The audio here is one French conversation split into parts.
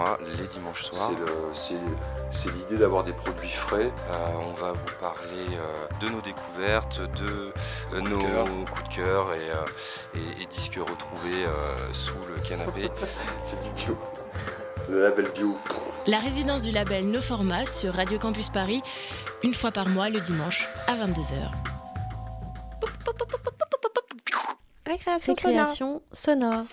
mois, les dimanches soirs. C'est l'idée d'avoir des produits frais. on va vous parler de nos découvertes, de nos coups de cœur et, et, disques retrouvés sous le canapé. c'est du bio. Le label bio. La résidence du label No Format sur Radio Campus Paris, une fois par mois le dimanche à 22h. Récréation, sonore.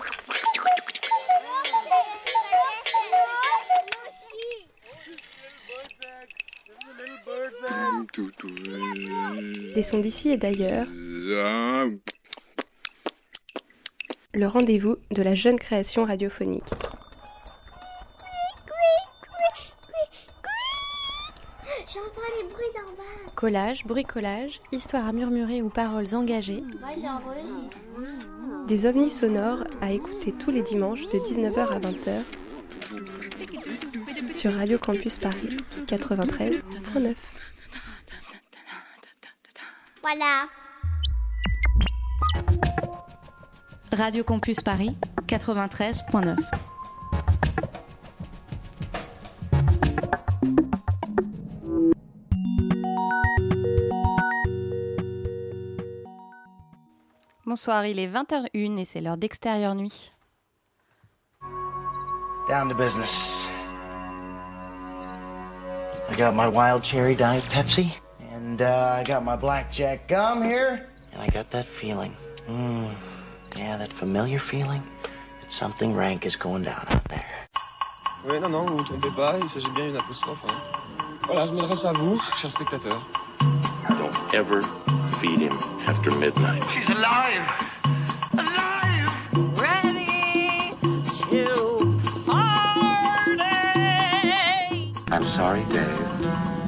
Des sons d'ici et d'ailleurs. Le rendez-vous de la jeune création radiophonique. Collage, bricolage, histoire à murmurer ou paroles engagées. Des ovnis sonores à écouter tous les dimanches de 19h à 20h sur Radio Campus Paris 93.9. Voilà. Radio Campus Paris 93.9. Bonsoir, il est 20h01 et c'est l'heure d'extérieur nuit. Down to business. I got my wild cherry diet Pepsi, and uh, I got my blackjack gum here, and I got that feeling. Mm, yeah, that familiar feeling that something rank is going down out there. Oui, non, non, vous ne vous trompez pas, il s'agit bien d'une apostrophe. Hein. Voilà, je m'adresse à vous, chers spectateurs. Don't ever feed him after midnight. She's alive! Alive! Ready to party! I'm sorry, Dave.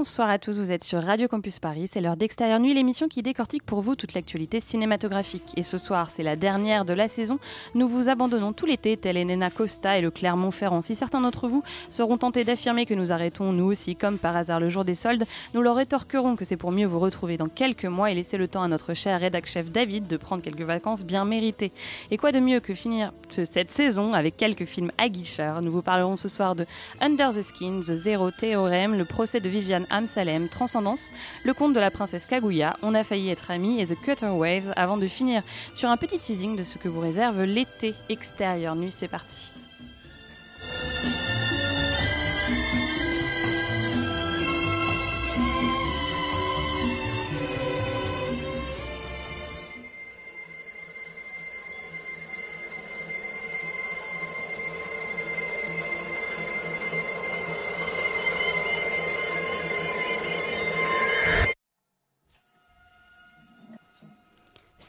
Bonsoir à tous, vous êtes sur Radio Campus Paris, c'est l'heure d'Extérieur Nuit, l'émission qui décortique pour vous toute l'actualité cinématographique. Et ce soir, c'est la dernière de la saison, nous vous abandonnons tout l'été, tel Elena Costa et le Clermont-Ferrand. Si certains d'entre vous seront tentés d'affirmer que nous arrêtons nous aussi, comme par hasard, le jour des soldes, nous leur rétorquerons que c'est pour mieux vous retrouver dans quelques mois et laisser le temps à notre cher rédac-chef David de prendre quelques vacances bien méritées. Et quoi de mieux que finir cette saison avec quelques films aguicheurs? Nous vous parlerons ce soir de Under the Skin, The Zero Theorem, le procès de Viviane Amsalem, Transcendance, le conte de la princesse Kaguya, On a failli être amis et The Cutter Waves avant de finir sur un petit teasing de ce que vous réserve l'été extérieur. Nuit, c'est parti.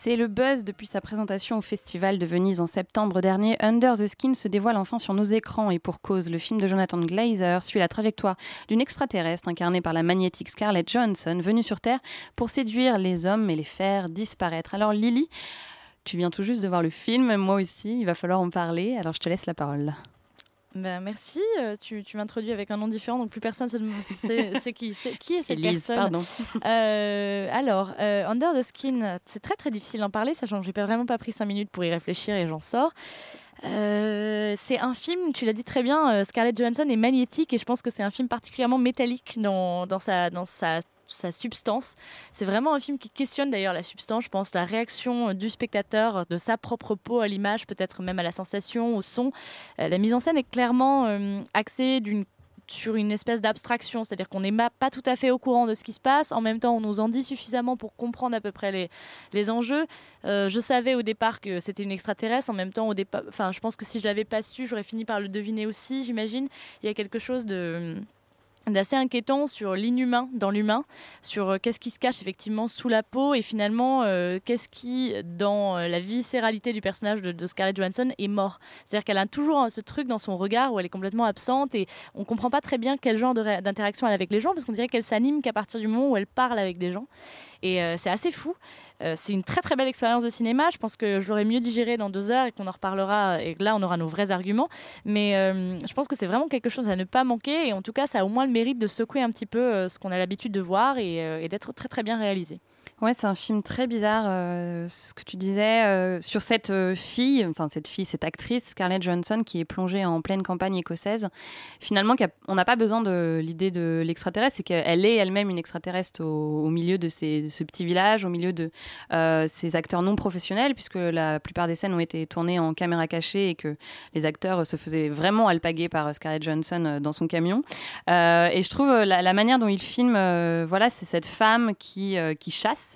C'est le buzz depuis sa présentation au Festival de Venise en septembre dernier. Under the Skin se dévoile enfin sur nos écrans et pour cause, le film de Jonathan Glazer suit la trajectoire d'une extraterrestre incarnée par la magnétique Scarlett Johansson venue sur Terre pour séduire les hommes et les faire disparaître. Alors Lily, tu viens tout juste de voir le film, moi aussi, il va falloir en parler, alors je te laisse la parole. Ben, merci. Euh, tu, tu m'introduis avec un nom différent, donc plus personne ne sait qui, qui est cette Elise, personne. pardon. Euh, alors, euh, Under the Skin, c'est très très difficile d'en parler, sachant que j'ai pas vraiment pas pris cinq minutes pour y réfléchir et j'en sors. c'est un film, tu l'as dit très bien, Scarlett Johansson est magnétique et je pense que c'est un film particulièrement métallique dans, dans, sa, dans sa sa substance. C'est vraiment un film qui questionne d'ailleurs la substance, je pense, la réaction du spectateur, de sa propre peau à l'image, peut-être même à la sensation, au son. Euh, la mise en scène est clairement euh, axée sur une espèce d'abstraction, c'est-à-dire qu'on n'est pas tout à fait au courant de ce qui se passe, en même temps on nous en dit suffisamment pour comprendre à peu près les, enjeux. Euh, je savais au départ que c'était une extraterrestre, en même temps au départ, enfin je pense que si je l'avais pas su, j'aurais fini par le deviner aussi, j'imagine. Il y a quelque chose de d'assez inquiétant sur l'inhumain dans l'humain, sur euh, qu'est-ce qui se cache effectivement sous la peau et finalement euh, qu'est-ce qui, dans euh, la viscéralité du personnage de, Scarlett Johansson, est mort. C'est-à-dire qu'elle a toujours ce truc dans son regard où elle est complètement absente et on comprend pas très bien quel genre d'interaction elle a avec les gens parce qu'on dirait qu'elle s'anime qu'à partir du moment où elle parle avec des gens. Et euh, c'est assez fou. Euh, c'est une très très belle expérience de cinéma. Je pense que je l'aurais mieux digéré dans deux heures et qu'on en reparlera et que là on aura nos vrais arguments. Mais euh, je pense que c'est vraiment quelque chose à ne pas manquer et en tout cas ça a au moins le mérite de secouer un petit peu euh, ce qu'on a l'habitude de voir et, euh, et d'être très très bien réalisé. Ouais, c'est un film très bizarre. euh, ce que tu disais euh, sur cette euh, fille, enfin cette fille, cette actrice Scarlett Johansson qui est plongée en pleine campagne écossaise. Finalement, on n'a pas besoin de l'idée de l'extraterrestre, c'est qu'elle est elle-même une extraterrestre au, milieu de, ce petit village, au milieu de ces acteurs non professionnels, puisque la plupart des scènes ont été tournées en caméra cachée et que les acteurs se faisaient vraiment alpaguer par Scarlett Johansson dans son camion. Et je trouve la, manière dont il filme, voilà, c'est cette femme qui chasse,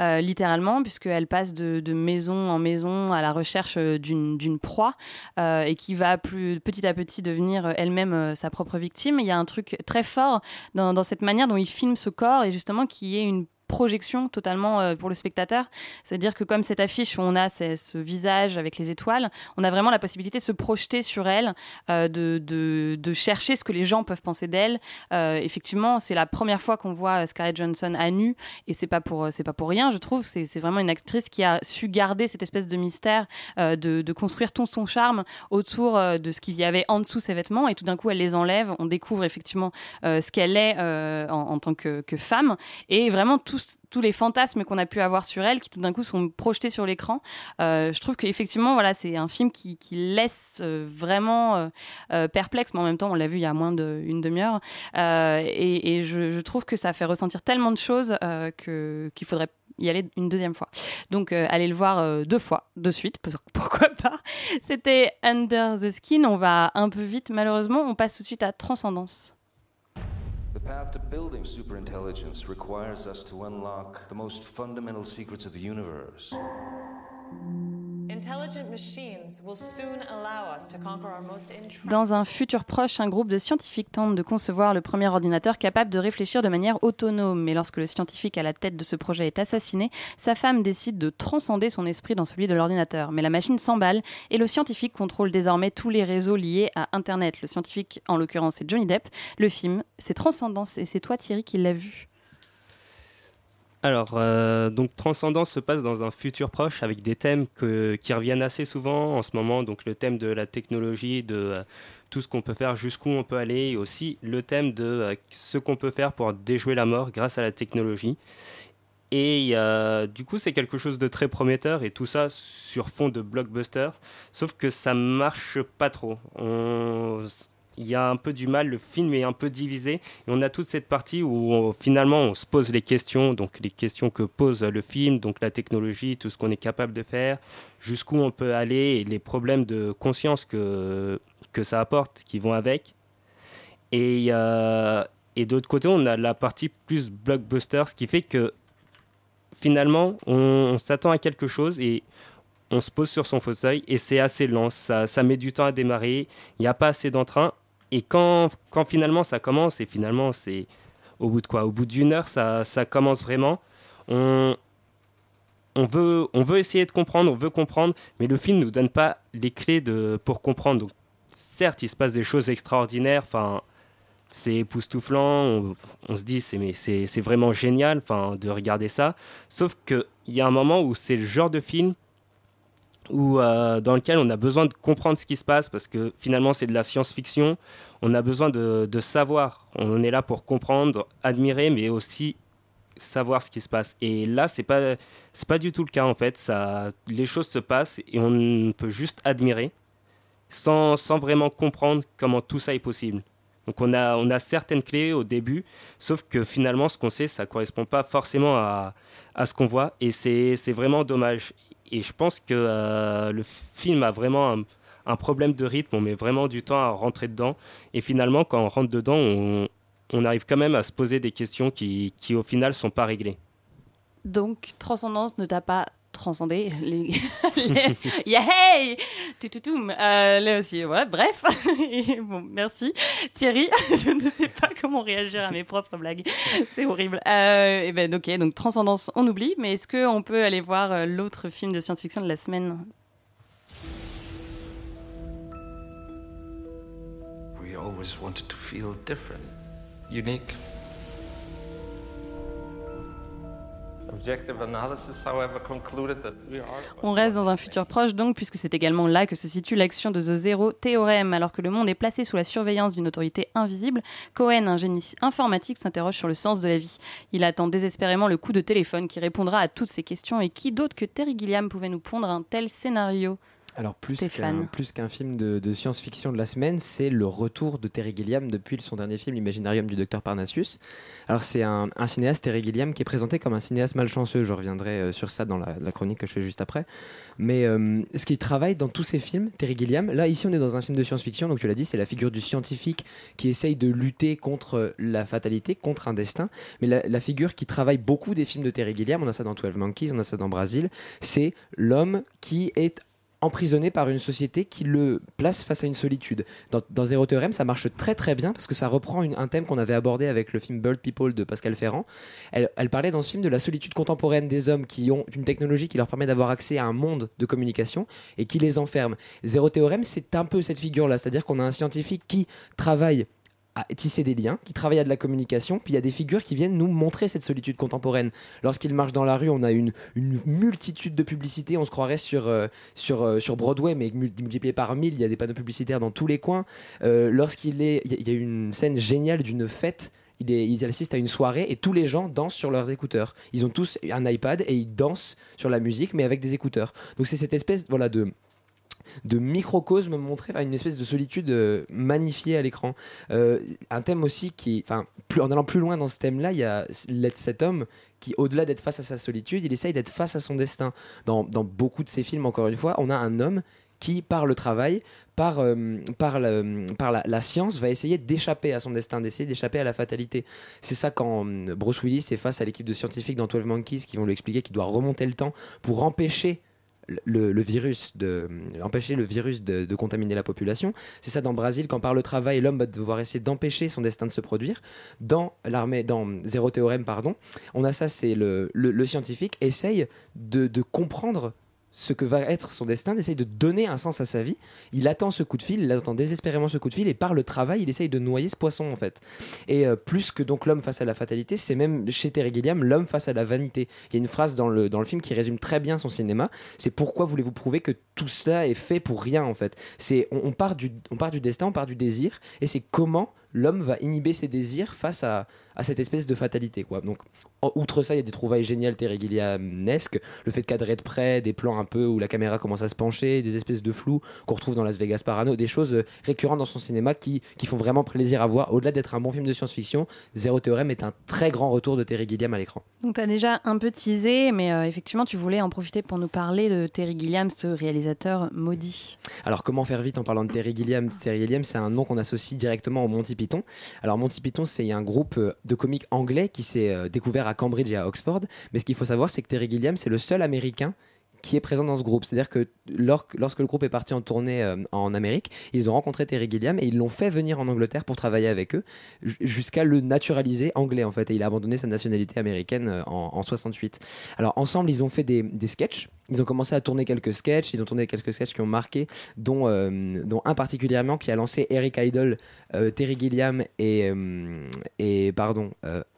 euh, littéralement, puisqu'elle passe de, maison en maison à la recherche euh, d'une proie euh, et qui va plus petit à petit devenir euh, elle-même sa propre victime. Il y a un truc très fort dans, dans cette manière dont il filme ce corps et justement qui est une projection totalement euh, pour le spectateur. C'est-à-dire que comme cette affiche où on a ce, visage avec les étoiles, on a vraiment la possibilité de se projeter sur elle, euh, de, chercher ce que les gens peuvent penser d'elle. Euh, effectivement, c'est la première fois qu'on voit Scarlett Johansson à nu et c'est pas pour c'est pas pour rien, je trouve. C'est vraiment une actrice qui a su garder cette espèce de mystère, de, construire tout son charme autour de ce qu'il y avait en dessous ses vêtements et tout d'un coup elle les enlève. On découvre effectivement ce qu'elle est en, tant que, femme et vraiment tous les fantasmes qu'on a pu avoir sur elle qui tout d'un coup sont projetés sur l'écran. Euh, je trouve qu'effectivement voilà c'est un film qui, laisse euh, vraiment euh, perplexe, mais en même temps on l'a vu il y a moins d'une demi-heure et, je, trouve que ça fait ressentir tellement de choses qu'il faudrait y aller une deuxième fois. Donc allez le voir deux fois de suite, pour- pourquoi pas. C'était Under the Skin, on va un peu vite malheureusement, on passe tout de suite à Transcendance. The path to building superintelligence requires us to unlock the most fundamental secrets of the universe. Dans un futur proche, un groupe de scientifiques tente de concevoir le premier ordinateur capable de réfléchir de manière autonome. Mais lorsque le scientifique à la tête de ce projet est assassiné, sa femme décide de transcender son esprit dans celui de l'ordinateur. Mais la machine s'emballe et le scientifique contrôle désormais tous les réseaux liés à Internet. Le scientifique, en l'occurrence, c'est Johnny Depp. Le film, c'est Transcendance et c'est toi Thierry qui l'as vu. Alors, euh, donc Transcendance se passe dans un futur proche avec des thèmes qui reviennent assez souvent en ce moment. Donc, le thème de la technologie, de euh, tout ce qu'on peut faire, jusqu'où on peut aller, et aussi le thème de euh, ce qu'on peut faire pour déjouer la mort grâce à la technologie. Et du coup, c'est quelque chose de très prometteur, et tout ça sur fond de blockbuster. Sauf que ça marche pas trop. Il y a un peu du mal, le film est un peu divisé, et on a toute cette partie où finalement on se pose les questions, donc les questions que pose le film, donc la technologie, tout ce qu'on est capable de faire, jusqu'où on peut aller, les problèmes de conscience que, que ça apporte, qui vont avec. Et, euh, et d'autre côté, on a la partie plus blockbuster, ce qui fait que finalement, on, on s'attend à quelque chose et on se pose sur son fauteuil et c'est assez lent, ça, ça met du temps à démarrer, il n'y a pas assez d'entrain. Et quand, quand finalement ça commence, et finalement c'est au bout de quoi? Au bout d'une heure, ça, ça commence vraiment. On, on, veut, on veut essayer de comprendre, on veut comprendre, mais le film ne nous donne pas les clés de, pour comprendre. Donc, certes, il se passe des choses extraordinaires, c'est époustouflant, on, se dit c'est, vraiment génial de regarder ça. Sauf qu'il y a un moment où c'est le genre de film où, euh, dans lequel on a besoin de comprendre ce qui se passe parce que finalement c'est de la science-fiction. On a besoin de, savoir. On est là pour comprendre, admirer, mais aussi savoir ce qui se passe. Et là, c'est pas c'est pas du tout le cas en fait. Les choses se passent et on peut juste admirer sans, sans vraiment comprendre comment tout ça est possible. Donc on a, on a certaines clés au début, sauf que finalement ce qu'on sait, ça correspond pas forcément à, à ce qu'on voit, et c'est vraiment dommage. Et je pense que euh, le film a vraiment un, problème de rythme, on met vraiment du temps à rentrer dedans, et finalement quand on rentre dedans, on, on arrive quand même à se poser des questions qui, qui au final sont pas réglées. Donc, Transcendance ne t'a pas transcendé. Les... les... Yeah, hey. Euh, là aussi, bref. Bon, merci. Thierry, je ne sais pas comment réagir à mes propres blagues. C'est horrible. Euh, et ben, ok, donc Transcendance, on oublie, mais est-ce qu'on peut aller voir euh, l'autre film de science-fiction de la semaine? We always wanted to feel different, unique. On reste dans un futur proche donc, puisque c'est également là que se situe l'action de The Zero Theorem. Alors que le monde est placé sous la surveillance d'une autorité invisible, Cohen, un génie informatique, s'interroge sur le sens de la vie. Il attend désespérément le coup de téléphone qui répondra à toutes ces questions. Et qui d'autre que Terry Gilliam pouvait nous pondre un tel scénario Alors plus qu'un plus qu'un film de, de science-fiction de la semaine, c'est le retour de Terry Gilliam depuis son dernier film, L'Imaginarium du Docteur Parnassus. Alors c'est un, un cinéaste, Terry Gilliam, qui est présenté comme un cinéaste malchanceux. Je reviendrai euh, sur ça dans la, la chronique que je fais juste après. Mais euh, ce qu'il travaille dans tous ses films, Terry Gilliam, là ici on est dans un film de science-fiction, donc tu l'as dit, c'est la figure du scientifique qui essaye de lutter contre la fatalité, contre un destin. Mais la, la figure qui travaille beaucoup des films de Terry Gilliam, on a ça dans 12 Monkeys, on a ça dans Brasil, c'est l'homme qui est emprisonné par une société qui le place face à une solitude. Dans, Zero Theorem, ça marche très très bien parce que ça reprend une- un thème qu'on avait abordé avec le film Bird People de Pascal Ferrand. Elle, elle parlait dans ce film de la solitude contemporaine des hommes qui ont une technologie qui leur permet d'avoir accès à un monde de communication et qui les enferme. Zero Theorem, c'est un peu cette figure-là, c'est-à-dire qu'on a un scientifique qui travaille à tisser des liens, qui travaille à de la communication, puis il y a des figures qui viennent nous montrer cette solitude contemporaine. Lorsqu'il marche dans la rue, on a une, multitude de publicités, on se croirait sur, euh, sur, euh, sur Broadway, mais mul- multiplié par mille, il y a des panneaux publicitaires dans tous les coins. Euh, Lorsqu'il est, il y a- il y a une scène géniale d'une fête. Il, est, il assiste à une soirée et tous les gens dansent sur leurs écouteurs. Ils ont tous un iPad et ils dansent sur la musique, mais avec des écouteurs. Donc c'est cette espèce voilà, de, de microcosme montré, une espèce de solitude euh, magnifiée à l'écran. Euh, un thème aussi qui, en allant plus loin dans ce thème-là, il y a cet homme qui, au-delà d'être face à sa solitude, il essaye d'être face à son destin. Dans, beaucoup de ses films, encore une fois, on a un homme qui, par le travail, par, euh, la, science, va essayer d'échapper à son destin, d'essayer d'échapper à la fatalité. C'est ça quand Bruce Willis est face à l'équipe de scientifiques dans 12 Monkeys qui vont lui expliquer qu'il doit remonter le temps pour empêcher le, le virus de empêcher le virus de, contaminer la population. C'est ça dans Brésil quand par le travail l'homme va devoir essayer d'empêcher son destin de se produire. Dans l'armée, dans Zéro Théorème pardon, on a ça c'est le, le, le scientifique essaye de, de comprendre ce que va être son destin, d'essayer de donner un sens à sa vie. Il attend ce coup de fil, il attend désespérément ce coup de fil, et par le travail, il essaye de noyer ce poisson en fait. Et euh, plus que donc l'homme face à la fatalité, c'est même chez Terry Gilliam l'homme face à la vanité. Il y a une phrase dans le, dans le film qui résume très bien son cinéma. C'est pourquoi voulez-vous prouver que tout cela est fait pour rien en fait? C'est on, part du on part du destin, on part du désir, et c'est comment l'homme va inhiber ses désirs face à, à cette espèce de fatalité quoi. Donc en- outre ça, il y a des trouvailles géniales Terry Gilliamesques, le fait de cadrer de près, des plans un peu où la caméra commence à se pencher, des espèces de flou qu'on retrouve dans Las Vegas Parano, des choses euh, récurrentes dans son cinéma qui, qui font vraiment plaisir à voir. Au-delà d'être un bon film de science-fiction, Zéro Théorème est un très grand retour de Terry Gilliam à l'écran. Donc tu as déjà un peu teasé, mais euh, effectivement tu voulais en profiter pour nous parler de Terry Gilliam, ce réalisateur maudit. Alors comment faire vite en parlant de Terry Gilliam? Terry Gilliam, c'est un nom qu'on associe directement au Monty Alors Monty Python, c'est un groupe euh, de comiques anglais qui s'est euh, découvert à Cambridge et à Oxford. Mais ce qu'il faut savoir, c'est que Terry Gilliam, c'est le seul Américain qui est présent dans ce groupe. C'est-à-dire que lor- lorsque le groupe est parti en tournée euh, en Amérique, ils ont rencontré Terry Gilliam et ils l'ont fait venir en Angleterre pour travailler avec eux, ju- jusqu'à le naturaliser anglais en fait. Et il a abandonné sa nationalité américaine en, en 68. Alors ensemble, ils ont fait des, des sketchs. Ils ont commencé à tourner quelques sketchs. Ils ont tourné quelques sketchs qui ont marqué, dont, euh, un particulièrement qui a lancé Eric Idle, euh, Terry Gilliam et, euh, pardon,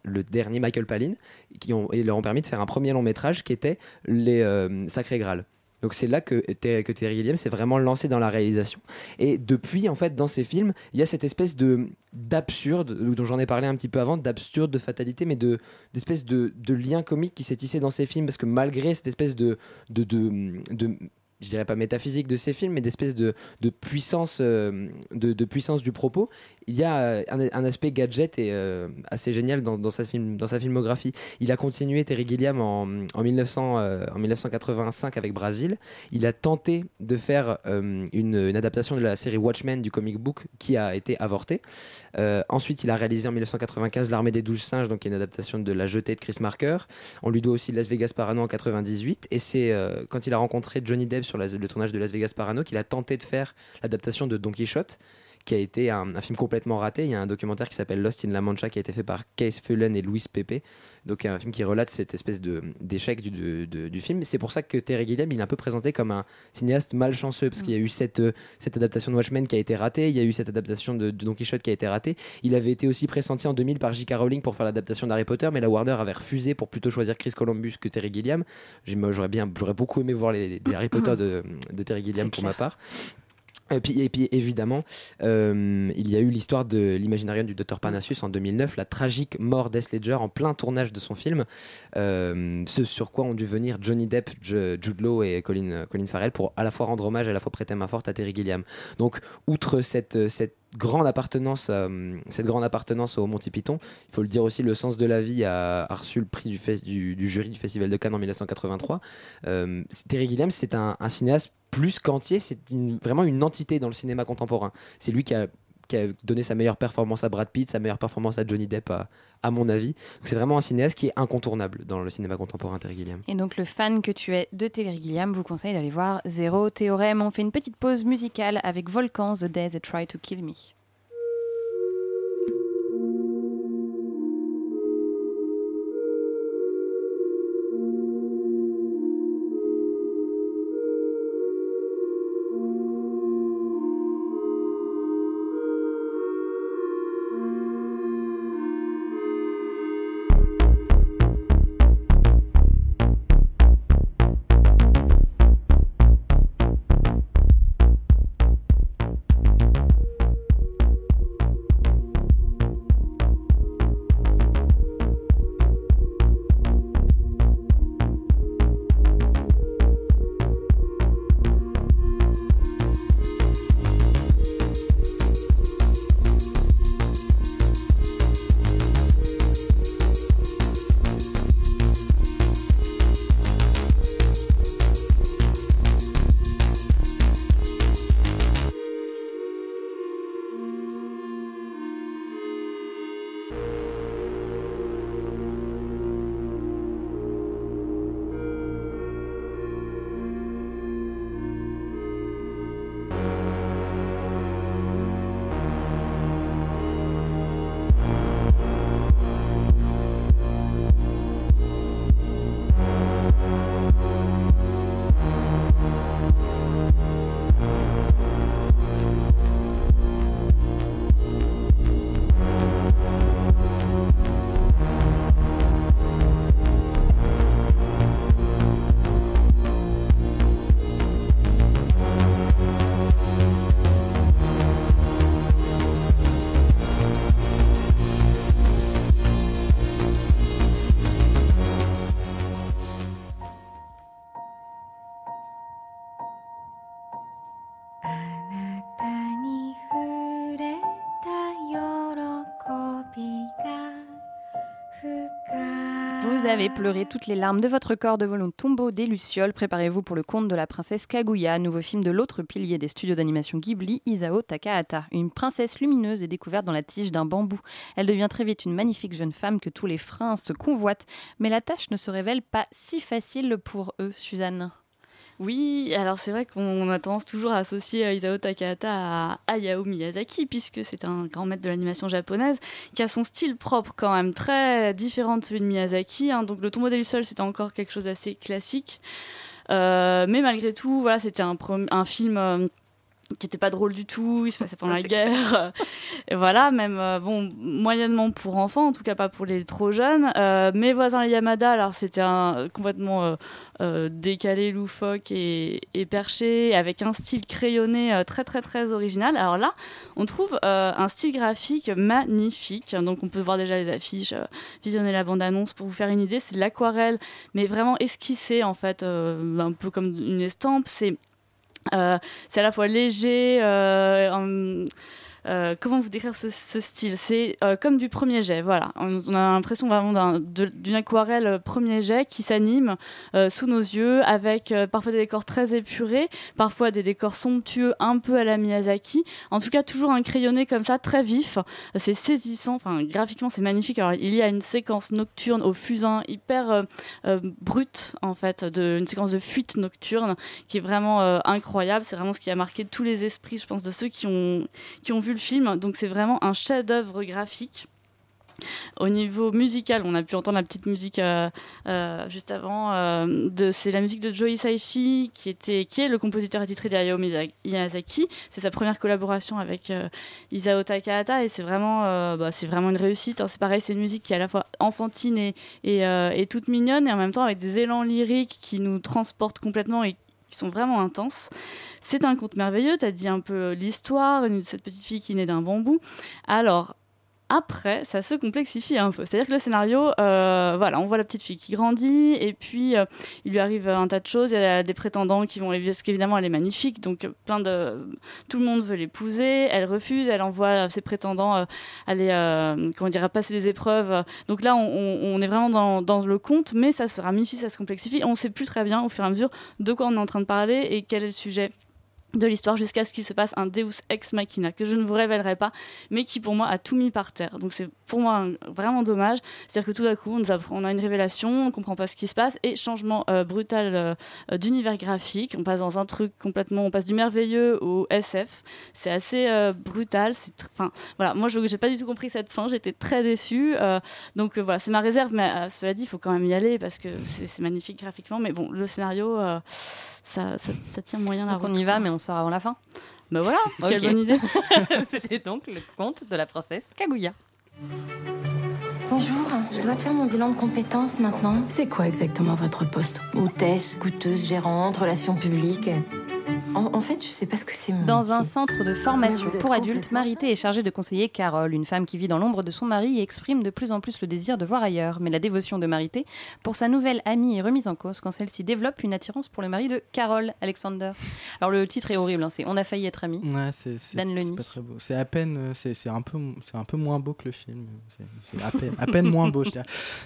le dernier Michael Palin, qui leur ont permis de faire un premier long métrage qui était Les Sacrés Graal. Donc c'est là que, que Terry Gilliam s'est vraiment lancé dans la réalisation. Et depuis, en fait, dans ces films, il y a cette espèce de d'absurde, dont j'en ai parlé un petit peu avant, d'absurde, de fatalité, mais de d'espèce de, de lien comique qui s'est tissé dans ces films, parce que malgré cette espèce de, de, de- je dirais pas métaphysique de ces films, mais d'espèce de, de puissance, euh, de, de puissance du propos, il y a euh, un, aspect gadget et euh, assez génial dans, dans sa film, dans sa filmographie. Il a continué Terry Gilliam en, en, 1900, euh, en 1985 avec Brasil. Il a tenté de faire une adaptation de la série Watchmen du comic book qui a été avortée. Euh, ensuite, il a réalisé en 1995 L'Armée des douze singes, donc qui est une adaptation de La Jetée de Chris Marker. On lui doit aussi Las Vegas Parano en 98. Et c'est euh, quand il a rencontré Johnny Depp sur le tournage de Las Vegas Parano qu'il a tenté de faire l'adaptation de Don Quichotte qui a été un, un film complètement raté. Il y a un documentaire qui s'appelle Lost in La Mancha qui a été fait par Case Fullen et Louis Pepe. Donc un film qui relate cette espèce de d'échec du, de- de- du film. C'est pour ça que Terry Gilliam il est un peu présenté comme un cinéaste malchanceux parce qu'il y a eu cette, euh, cette adaptation de Watchmen qui a été ratée, il y a eu cette adaptation de, de Don Quichotte qui a été ratée. Il avait été aussi pressenti en 2000 par J.K. Rowling pour faire l'adaptation d'Harry Potter, mais la Warner avait refusé pour plutôt choisir Chris Columbus que Terry Gilliam. J'aurais bien, j'aurais beaucoup aimé voir les, les Harry Potter de, de Terry Gilliam pour ma part. Et puis, et puis évidemment, euh, il y a eu l'histoire de l'imaginarium du Dr Parnassus en 2009, la tragique mort d'Heath Ledger en plein tournage de son film, euh, ce sur quoi ont dû venir Johnny Depp, Ju- Jude Law et Colin, Colin Farrell pour à la fois rendre hommage et à la fois prêter main forte à Terry Gilliam. Donc, outre cette, cette grande appartenance, euh, grande appartenance au Monty Python, il faut le dire aussi, le sens de la vie a, reçu le prix du, jury du Festival de Cannes en 1983. Euh, Terry Gilliam, c'est un, cinéaste plus qu'entier, c'est vraiment une entité dans le cinéma contemporain. C'est lui qui a, donné sa meilleure performance à Brad Pitt, sa meilleure performance à Johnny Depp, à mon avis. C'est vraiment un cinéaste qui est incontournable dans le cinéma contemporain, Terry Gilliam. Et donc le fan que tu es de Terry Gilliam vous conseille d'aller voir Zéro Théorème. On fait une petite pause musicale avec Volcans, The Days That Try to Kill Me. Avez pleuré toutes les larmes de votre corps devant le tombeau des Lucioles. Préparez-vous pour le conte de la princesse Kaguya, nouveau film de l'autre pilier des studios d'animation Ghibli, Isao Takahata. Une princesse lumineuse est découverte dans la tige d'un bambou. Elle devient très vite une magnifique jeune femme que tous les freins se convoitent. Mais la tâche ne se révèle pas si facile pour eux, Suzanne. Oui, alors c'est vrai qu'on a tendance toujours à associer euh, Isao Takahata à Hayao Miyazaki, puisque c'est un grand maître de l'animation japonaise, qui a son style propre quand même, très différent de celui de Miyazaki. hein. Donc le tombeau des Lucioles, c'était encore quelque chose d'assez classique. Euh, mais malgré tout, voilà, c'était un, film euh, qui n'était pas drôle du tout, il se passait pendant Ça, la guerre. Et voilà, même, euh, bon, moyennement pour enfants, en tout cas pas pour les trop jeunes. Euh, mes voisins les Yamada, alors c'était un, complètement euh, euh, décalé, loufoque et, et perché, avec un style crayonné très très très original. Alors là, on trouve un style graphique magnifique. Donc on peut voir déjà les affiches, visionner la bande-annonce pour vous faire une idée. C'est de l'aquarelle, mais vraiment esquissé en fait, un peu comme une estampe. C'est c'est à la fois léger. euh, en- euh, comment vous décrire ce, style? C'est euh, comme du premier jet, voilà. On, a l'impression vraiment d'une aquarelle euh, premier jet qui s'anime euh, sous nos yeux avec parfois des décors très épurés, parfois des décors somptueux un peu à la Miyazaki. En tout cas, toujours un crayonné comme ça, très vif. C'est saisissant, enfin graphiquement c'est magnifique. Alors il y a une séquence nocturne au fusain hyper brute en fait, de, une séquence de fuite nocturne qui est vraiment incroyable. C'est vraiment ce qui a marqué tous les esprits, je pense, de ceux qui ont, qui ont vu le film, donc c'est vraiment un chef-d'œuvre graphique. Au niveau musical, on a pu entendre la petite musique euh, euh, juste avant. euh, c'est la musique de Joe Hisaishi, qui, était, qui est le compositeur attitré d'Hayao Miya- Miyazaki. C'est sa première collaboration avec Isao Takahata et c'est vraiment, bah, vraiment une réussite. hein. C'est pareil, c'est une musique qui est à la fois enfantine et, et toute mignonne et en même temps avec des élans lyriques qui nous transportent complètement et qui sont vraiment intenses. C'est un conte merveilleux, tu as dit un peu l'histoire, une- cette petite fille qui naît d'un bambou. Alors, après, ça se complexifie un peu. C'est-à-dire que le scénario, euh, voilà, on voit la petite fille qui grandit, et puis euh, il lui arrive un tas de choses. Il y a des prétendants qui vont, parce qu'évidemment, elle est magnifique, donc euh, plein de, tout le monde veut l'épouser. Elle refuse, elle envoie ses prétendants aller, euh, comment passer des épreuves. Donc là, on est vraiment dans, dans le conte, mais ça se ramifie, ça se complexifie. On ne sait plus très bien, au fur et à mesure, de quoi on est en train de parler et quel est le sujet de l'histoire jusqu'à ce qu'il se passe un Deus ex machina que je ne vous révélerai pas mais qui pour moi a tout mis par terre. Donc c'est pour moi vraiment dommage. C'est à dire que tout d'un coup on, nous a une révélation on comprend pas ce qui se passe et changement euh, brutal euh, d'univers graphique. On passe dans un truc complètement on passe du merveilleux au SF c'est assez euh, brutal c'est enfin voilà. Moi je j'ai pas du tout compris cette fin j'étais très déçue donc voilà c'est ma réserve mais cela dit il faut quand même y aller parce que c'est magnifique graphiquement mais bon le scénario ça, ça, ça tient moyen la Donc on y va, quoi. mais on sort avant la fin. Bah voilà, Ok. quelle bonne idée. C'était donc le conte de la princesse Kaguya. Bonjour, je dois faire mon bilan de compétences maintenant. C'est quoi exactement votre poste? Hôtesse, coûteuse, gérante, relations publiques en, en fait, je sais pas ce que c'est Dans un centre de formation vous êtes pour adultes, Marité est chargée de conseiller Carole, une femme qui vit dans l'ombre de son mari et exprime de plus en plus le désir de voir ailleurs. Mais la dévotion de Marité pour sa nouvelle amie est remise en cause quand celle-ci développe une attirance pour le mari de Carole, Alexander. Alors le titre est horrible, hein, c'est On a failli être amis. Ouais, c'est c'est- Dan c'est Leny. pas très beau. C'est à peine, euh, c'est un peu, c'est un peu moins beau que le film. C'est- à peine, à peine moins beau. je.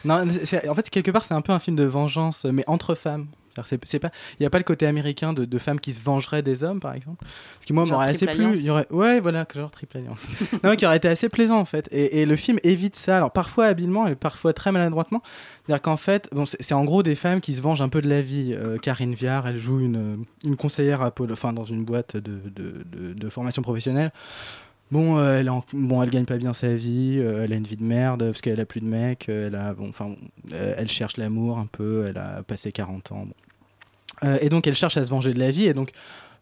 Non, en fait, quelque part, c'est un peu un film de vengeance, mais entre femmes. C'est- pas, il n'y a pas le côté américain de, de femmes qui se vengeraient des hommes, par exemple. Ce qui moi m'aurait assez plu. Y aurait, ouais, voilà, genre triple alliance. non, qui aurait été assez plaisant en fait. Et, et le film évite ça. Alors parfois habilement et parfois très maladroitement. C'est-à-dire qu'en fait, bon, c'est en gros des femmes qui se vengent un peu de la vie. Euh, Karine Viard, elle joue une, une conseillère à Pôle- enfin dans une boîte de, de, de- de formation professionnelle. Bon, euh, elle, bon, elle gagne pas bien sa vie, euh, elle a une vie de merde parce qu'elle a plus de mec, euh, elle a, bon, enfin, elle cherche l'amour un peu, elle a passé 40 ans. et donc elle cherche à se venger de la vie et donc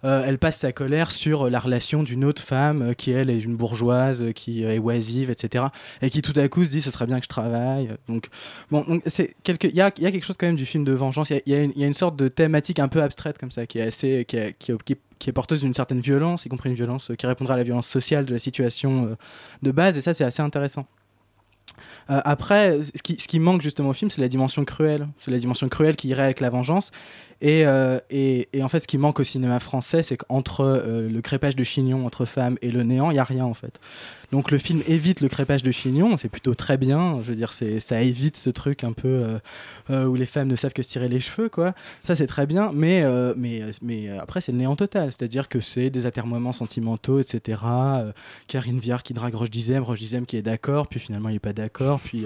euh, elle passe sa colère sur la relation d'une autre femme euh, qui elle est une bourgeoise, euh, qui est oisive, etc. Et qui tout à coup se dit ce serait bien que je travaille. Donc bon, c'est quelque, il y a, il y a quelque chose quand même du film de vengeance. Il y a- il une- il sorte de thématique un peu abstraite comme ça qui est assez, qui, qui est- porteuse d'une certaine violence, y compris une violence qui répondra à la violence sociale de la situation de base. Et ça c'est assez intéressant. Après, ce qui, ce qui manque justement au film, c'est la dimension cruelle. C'est la dimension cruelle qui irait avec la vengeance. Et, euh, et, et en fait, ce qui manque au cinéma français, c'est qu'entre euh, le crépage de chignon entre femmes et le néant, il n'y a rien en fait. Donc le film évite le crépage de chignon, c'est plutôt très bien. Je veux dire, ça évite ce truc un peu euh, où les femmes ne savent que se tirer les cheveux, quoi. Ça, c'est très bien. Mais, mais, mais après, c'est le néant total. C'est-à-dire que c'est des atermoiements sentimentaux, etc. Karine Viard qui drague Roche Dizem, Roche Dizem qui est d'accord, puis finalement il n'est pas d'accord. Puis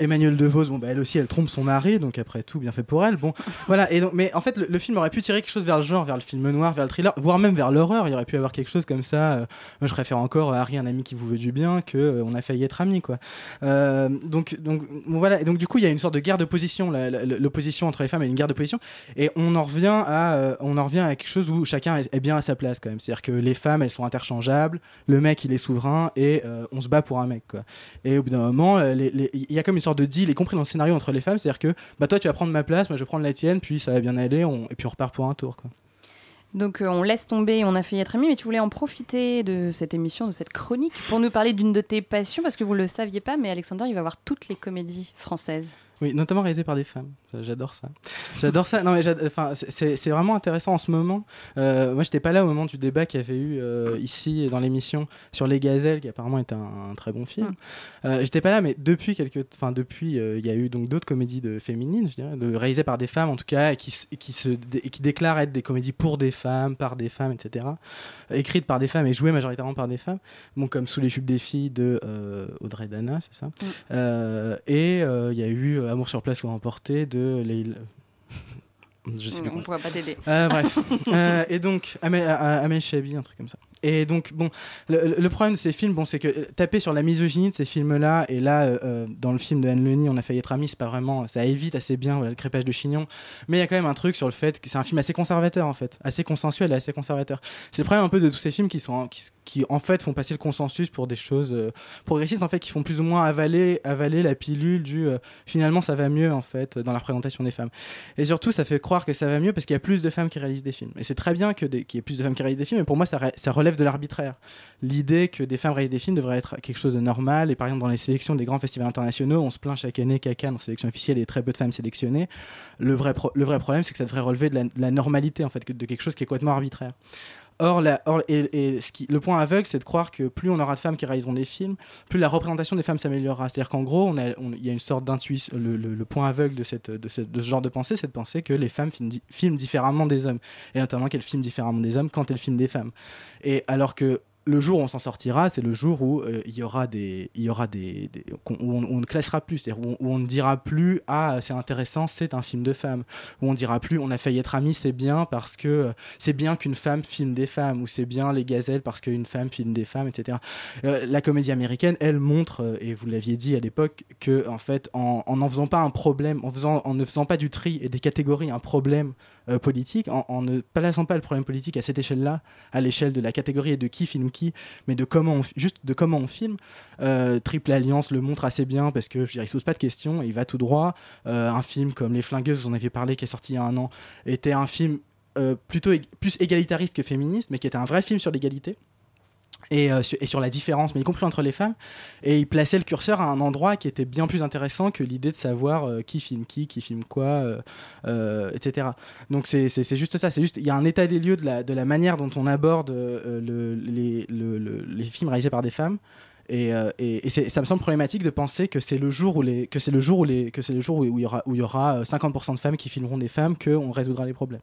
Emmanuel DeVos, bon, bah, elle aussi, elle trompe son mari, donc après tout, bien fait pour elle. Bon, voilà. Mais en fait, le, film aurait pu tirer quelque chose vers le genre, vers le film noir, vers le thriller, voire même vers l'horreur. Il aurait pu avoir quelque chose comme ça. euh, moi, je préfère encore euh, Harry, un ami qui vous veut du bien, que euh, on a failli être amis, quoi. Euh, donc, donc voilà. Et donc, du coup, il y a une sorte de guerre de position. L'opposition entre les femmes est une guerre de position. Et on en revient à, on en revient à quelque chose où chacun est, bien à sa place, quand même. C'est-à-dire que les femmes, elles sont interchangeables. Le mec, il est souverain et on se bat pour un mec, quoi. Et au bout d'un moment, il y a comme une sorte de deal, y compris dans le scénario entre les femmes. C'est-à-dire que, bah, toi, tu vas prendre ma place, moi, je vais prendre la tienne, puis ça bien aller, et puis on repart pour un tour, quoi. Donc euh, on laisse tomber, on a failli être amis, mais tu voulais en profiter de cette émission, de cette chronique, pour nous parler d'une de tes passions, parce que vous ne le saviez pas, mais Alexander, il va voir toutes les comédies françaises. Oui, notamment réalisé par des femmes. J'adore ça. J'adore ça. Non, mais enfin, c'est- vraiment intéressant en ce moment. Euh, moi, j'étais pas là au moment du débat qu'il y avait eu euh, ici dans l'émission sur Les Gazelles, qui apparemment est un, un très bon film. Euh, j'étais pas là, mais depuis quelques, enfin depuis, euh, il y a eu donc d'autres comédies de féminines, je dirais, de, réalisées par des femmes en tout cas, et qui, qui se, dé- qui déclarent être des comédies pour des femmes, par des femmes, etc. Écrites par des femmes et jouées majoritairement par des femmes. Bon, comme Sous les jupes des filles de euh, Audrey Dana, c'est ça. Euh, et il y a eu Amour sur place ou emporté de Leila. Je sais plus On comment pourra pas t'aider. euh, bref. Euh, et donc, Amel, euh, Amel Chabi, un truc comme ça. Et donc, bon, le, le problème de ces films, bon, c'est que euh, taper sur la misogynie de ces films-là, et là, euh, euh, dans le film de Anne Leni, on a failli être amis, c'est pas vraiment, ça évite assez bien voilà, le crépage de chignon, mais il y a quand même un truc sur le fait que c'est un film assez conservateur, en fait, assez consensuel et assez conservateur. C'est le problème un peu de tous ces films qui sont, qui, qui, en fait, font passer le consensus pour des choses euh, progressistes, en fait, qui font plus ou moins avaler, avaler la pilule du euh, finalement ça va mieux, en fait, dans la représentation des femmes. Et surtout, ça fait croire que ça va mieux parce qu'il y a plus de femmes qui réalisent des films. Et c'est très bien que qu'il y ait plus de femmes qui réalisent des films, mais pour moi, ça, ça relève de l'arbitraire. L'idée que des femmes réalisent des films devrait être quelque chose de normal. Et par exemple, dans les sélections des grands festivals internationaux, on se plaint chaque année qu'à Cannes, en sélection officielle, il y a très peu de femmes sélectionnées. Le vrai, le vrai problème, c'est que ça devrait relever de la, de la normalité, en fait, de quelque chose qui est complètement arbitraire. Or, le point aveugle, c'est de croire que plus on aura de femmes qui réaliseront des films, plus la représentation des femmes s'améliorera. C'est-à-dire qu'en gros, il y a une sorte d'intuition. Le, point aveugle de, ce genre de pensée, c'est de penser que les femmes filment, filment différemment des hommes. Et notamment qu'elles filment différemment des hommes quand elles filment des femmes. Et alors que le jour où on s'en sortira, c'est le jour où euh, il y aura des, il y aura des, qu'on- où on, on ne classera plus, c'est-à-dire où, on- on ne dira plus ah c'est intéressant, c'est un film de femme, où on dira plus on a failli être amis, c'est bien parce que euh, c'est bien qu'une femme filme des femmes, ou c'est bien les gazelles parce qu'une femme filme des femmes, etc. Euh, la comédie américaine, elle montre, et vous l'aviez dit à l'époque, que en fait en n'en faisant pas un problème, en faisant, en ne faisant pas du tri et des catégories un problème euh, politique, en, ne plaçant pas le problème politique à cette échelle-là, à l'échelle de la catégorie et de qui filme qui, mais de comment on, juste de comment on filme. Euh, Triple Alliance le montre assez bien parce que je dire, il se pose pas de questions, il va tout droit. Euh, un film comme Les Flingueuses, vous en avez parlé, qui est sorti il y a un an, était un film plutôt plus égalitariste que féministe, mais qui était un vrai film sur l'égalité. Et, euh, sur, et sur la différence, mais y compris entre les femmes. Et il plaçait le curseur à un endroit qui était bien plus intéressant que l'idée de savoir euh, qui filme qui, qui filme quoi, euh, etc. Donc c'est juste ça, c'est juste il y a un état des lieux de la, de la manière dont on aborde le- les, le- le- les films réalisés par des femmes. Et, euh, ça me semble problématique de penser que c'est le jour où les que c'est le jour où les que c'est le jour où, il y aura où il y aura euh, 50% de femmes qui filmeront des femmes que on résoudra les problèmes.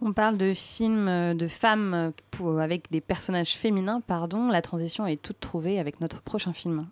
On parle de films euh, de femmes avec des personnages féminins, pardon. La transition est toute trouvée avec notre prochain film.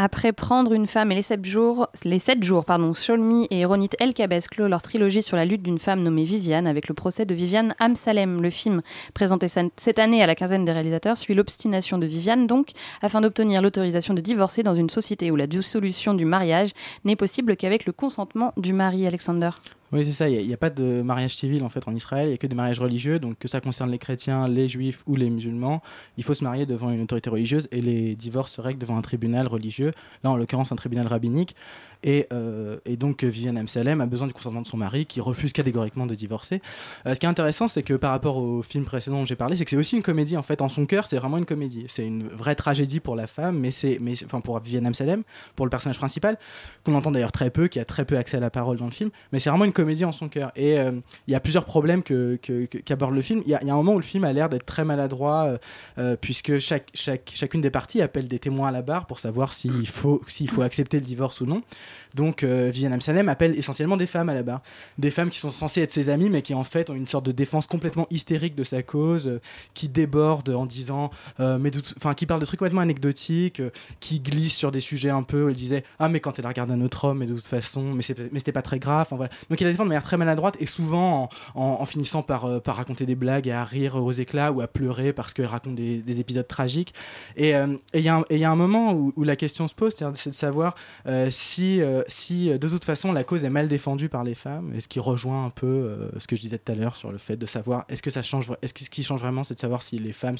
Après Prendre une femme et les sept jours, les sept jours pardon, Sholmi et Ronit Elkabes clôt leur trilogie sur la lutte d'une femme nommée Viviane avec le procès de Viviane Amsalem. Le film, présenté cette année à la quinzaine des réalisateurs, suit l'obstination de Viviane donc afin d'obtenir l'autorisation de divorcer dans une société où la dissolution du mariage n'est possible qu'avec le consentement du mari Alexander. Oui, c'est ça. Il n'y a, pas de mariage civil en fait en Israël. Il n'y a que des mariages religieux. Donc que ça concerne les chrétiens, les juifs ou les musulmans, il faut se marier devant une autorité religieuse et les divorces se règlent devant un tribunal religieux. Là, en l'occurrence, un tribunal rabbinique. Et, euh, et donc euh, Viviane Amsalem a besoin du consentement de son mari qui refuse catégoriquement de divorcer. Euh, ce qui est intéressant, c'est que par rapport au film précédent dont j'ai parlé, c'est que c'est aussi une comédie. En fait, en son cœur, c'est vraiment une comédie. C'est une vraie tragédie pour la femme, mais c'est, enfin pour Viviane Amsalem, pour le personnage principal, qu'on entend d'ailleurs très peu, qui a très peu accès à la parole dans le film. Mais c'est vraiment une comédie en son cœur. Et il y a plusieurs problèmes qu'aborde le film. Il y, y a un moment où le film a l'air d'être très maladroit, puisque chaque, chaque, chacune des parties appelle des témoins à la barre pour savoir s'il faut, s'il faut accepter le divorce ou non. Donc euh, Viviane Amsalem appelle essentiellement des femmes à la barre. Des femmes qui sont censées être ses amies, mais qui en fait ont une sorte de défense complètement hystérique de sa cause, euh, qui déborde en disant, euh, mais enfin qui parle de trucs complètement anecdotiques, euh, qui glisse sur des sujets un peu. où Elle disait, ah mais quand elle regarde un autre homme, mais de toute façon, mais c'était pas très grave. Donc il la défend de manière très maladroite et souvent en, finissant par, euh, par raconter des blagues et à rire aux éclats ou à pleurer parce qu'elle raconte des, des épisodes tragiques. Et il y, a un- moment où, la question se pose, c'est de savoir euh, si, euh, si euh, de toute façon la cause est mal défendue par les femmes, et ce qui rejoint un peu euh, ce que je disais tout à l'heure sur le fait de savoir est-ce que ça change, est-ce que ce qui change vraiment, c'est de savoir si les femmes,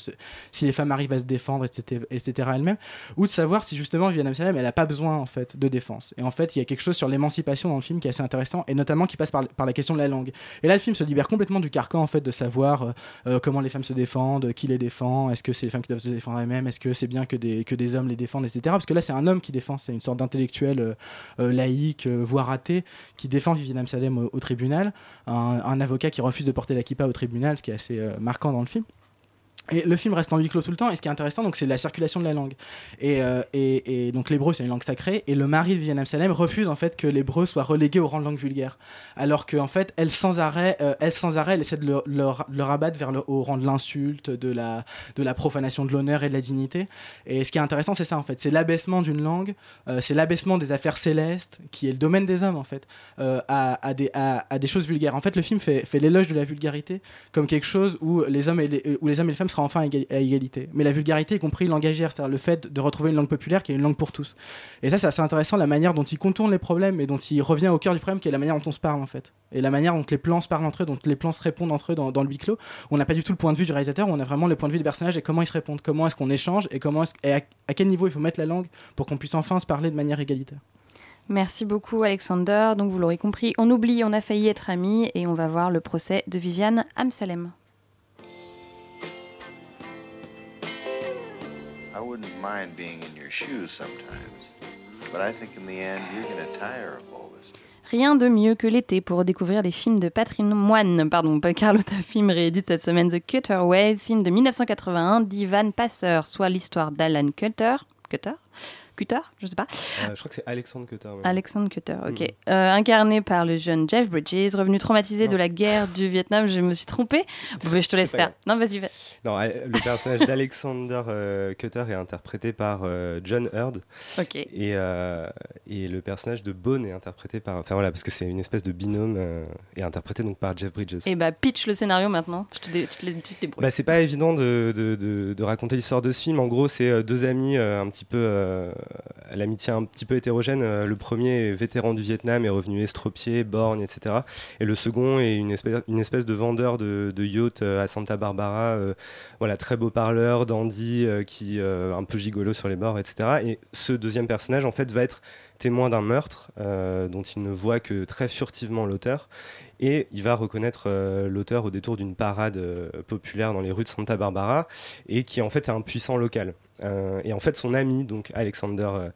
si les femmes arrivent à se défendre, etc., etc. elles-mêmes, ou de savoir si justement Viviane elle a pas besoin en fait de défense. Et en fait, il y a quelque chose sur l'émancipation dans le film qui est assez intéressant, et notamment qui passe par, la question de la langue. Et là, le film se libère complètement du carcan en fait de savoir comment les femmes se défendent, qui les défend, est-ce que c'est les femmes qui doivent se défendre elles-mêmes, est-ce que c'est bien que des, que des hommes les défendent, etc. Parce que là, c'est un homme qui défend, c'est une sorte d'intellectuel laïque, euh, voire athée, qui défend Viviane Amsalem au, au tribunal, un, un avocat qui refuse de porter la kippa au tribunal, ce qui est assez euh, marquant dans le film. Et le film reste en huis clos tout le temps. Et ce qui est intéressant, c'est la circulation de la langue. Et, euh, et, et donc l'hébreu, c'est une langue sacrée. Et le mari de Viviane Amsalem refuse en fait que l'hébreu soit relégué au rang de langue vulgaire, alors qu'en fait, elle sans arrêt, euh, elle sans arrêt, elle essaie de le, rabattre vers le au rang de l'insulte, de la, profanation de l'honneur et de la dignité. Et ce qui est intéressant, c'est ça en fait, c'est l'abaissement d'une langue, euh, c'est l'abaissement des affaires célestes, qui est le domaine des hommes en fait, euh, à, des, choses vulgaires. En fait, le film fait, l'éloge de la vulgarité comme quelque chose où les hommes et les, où les hommes et les femmes enfin à égali- à égalité. Mais la vulgarité y compris langagière, c'est-à-dire le fait de retrouver une langue populaire qui est une langue pour tous. Et ça, c'est assez intéressant, la manière dont il contourne les problèmes et dont il revient au cœur du problème, qui est la manière dont on se parle en fait. Et la manière dont les plans se parlent entre eux, dont les plans se répondent entre eux dans, le huis clos. On n'a pas du tout le point de vue du réalisateur, on a vraiment le point de vue des personnages et comment ils se répondent, comment est-ce qu'on échange et, comment et à, à quel niveau il faut mettre la langue pour qu'on puisse enfin se parler de manière égalitaire. Merci beaucoup Alexander. Donc vous l'aurez compris, on oublie, on a failli être amis et on va voir le procès de Viviane Amsalem. I wouldn't mind being in your shoes sometimes, but I think in the end you're tire of all this. Rien de mieux que l'été pour découvrir des films de patrimoine. Pardon, Carlotta Film réédite cette semaine The Cutter Waves, film de 1981 d'Ivan Passer, soit l'histoire d'Alan Cutter. Cutter Cutter Je sais pas. Euh, je crois que c'est Alexandre Cutter. ouais. Alexandre Cutter, ok. Mhm. Euh, incarné par le jeune Jeff Bridges, revenu traumatisé Non. de la guerre du Vietnam. Je me suis trompée. Bon, je te laisse faire. Non, vas-y. vas- Non, euh, le personnage d'Alexander euh, Cutter est interprété par John Hurd. Ok. Et, et le personnage de Bone est interprété par. Enfin voilà, parce que c'est une espèce de binôme et interprété donc par Jeff Bridges. Et bah, pitch le scénario maintenant. Je te dé- tu te, débrouilles. Bah, c'est pas évident de, de, de- de raconter l'histoire de ce film. En gros, c'est deux amis un petit peu l'amitié un petit peu hétérogène. Euh, le premier est vétéran du Vietnam, est revenu estropié, borgne, etc. Et le second est une espèce, de vendeur de, de yacht euh, à Santa Barbara. euh, voilà, très beau parleur, dandy, euh, qui euh, un peu gigolo sur les bords, etc. Et ce deuxième personnage, en fait, va être témoin d'un meurtre euh, dont il ne voit que très furtivement l'auteur. Et il va reconnaître euh, l'auteur au détour d'une parade euh, populaire dans les rues de Santa Barbara, et qui en fait est un puissant local. Euh, et en fait, son ami, donc Alexander euh,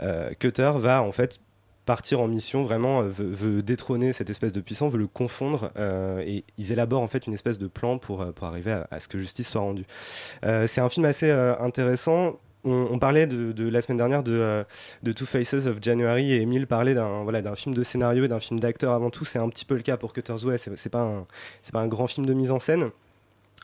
euh, Cutter, va en fait partir en mission, vraiment veut, veut détrôner cette espèce de puissant, veut le confondre, et ils élaborent en fait une espèce de plan pour, pour arriver à, ce que justice soit rendue. C'est un film assez intéressant. On, parlait de, la semaine dernière de, de Two Faces of January et Emile parlait d'un voilà, film de scénario et d'un film d'acteur avant tout. C'est un petit peu le cas pour Cutter's Way. C'est pas, pas un grand film de mise en scène.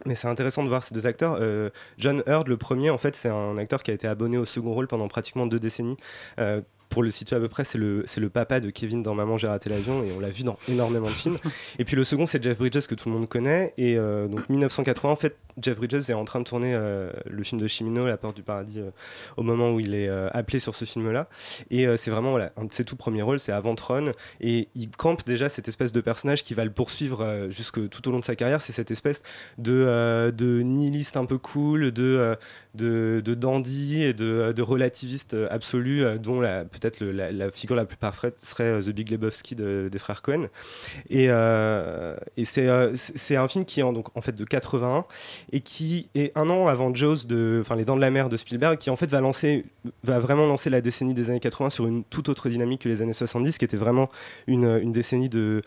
Mais c'est intéressant de voir ces deux acteurs. Euh, John Hurd, le premier, en fait, c'est un acteur qui a été abonné au second rôle pendant pratiquement deux décennies. Euh, pour le situer à peu près, c'est le, le papa de Kevin dans Maman, j'ai raté l'avion, et on l'a vu dans énormément de films. Et puis le second, c'est Jeff Bridges, que tout le monde connaît. Et euh, donc 1980, en fait, Jeff Bridges est en train de tourner euh, le film de Chimino, La Porte du Paradis, euh, au moment où il est appelé sur ce film-là. Et c'est vraiment voilà, un de ses tout premiers rôles, c'est avant Tron. Et il campe déjà cette espèce de personnage qui va le poursuivre jusque tout au long de sa carrière. C'est cette espèce de, de nihiliste un peu cool, de, de, de dandy et de, de relativiste absolu, dont la- peut-être la, figure la plus parfaite serait euh, The Big Lebowski de- des frères Cohen. Et, euh, euh, c'est un film qui est en, donc, en fait de 81 et qui est un an avant Jaws, enfin Les Dents de la Mer de Spielberg, qui en fait va lancer, va vraiment lancer la décennie des années 80 sur une toute autre dynamique que les années 70, qui était vraiment une, une décennie de,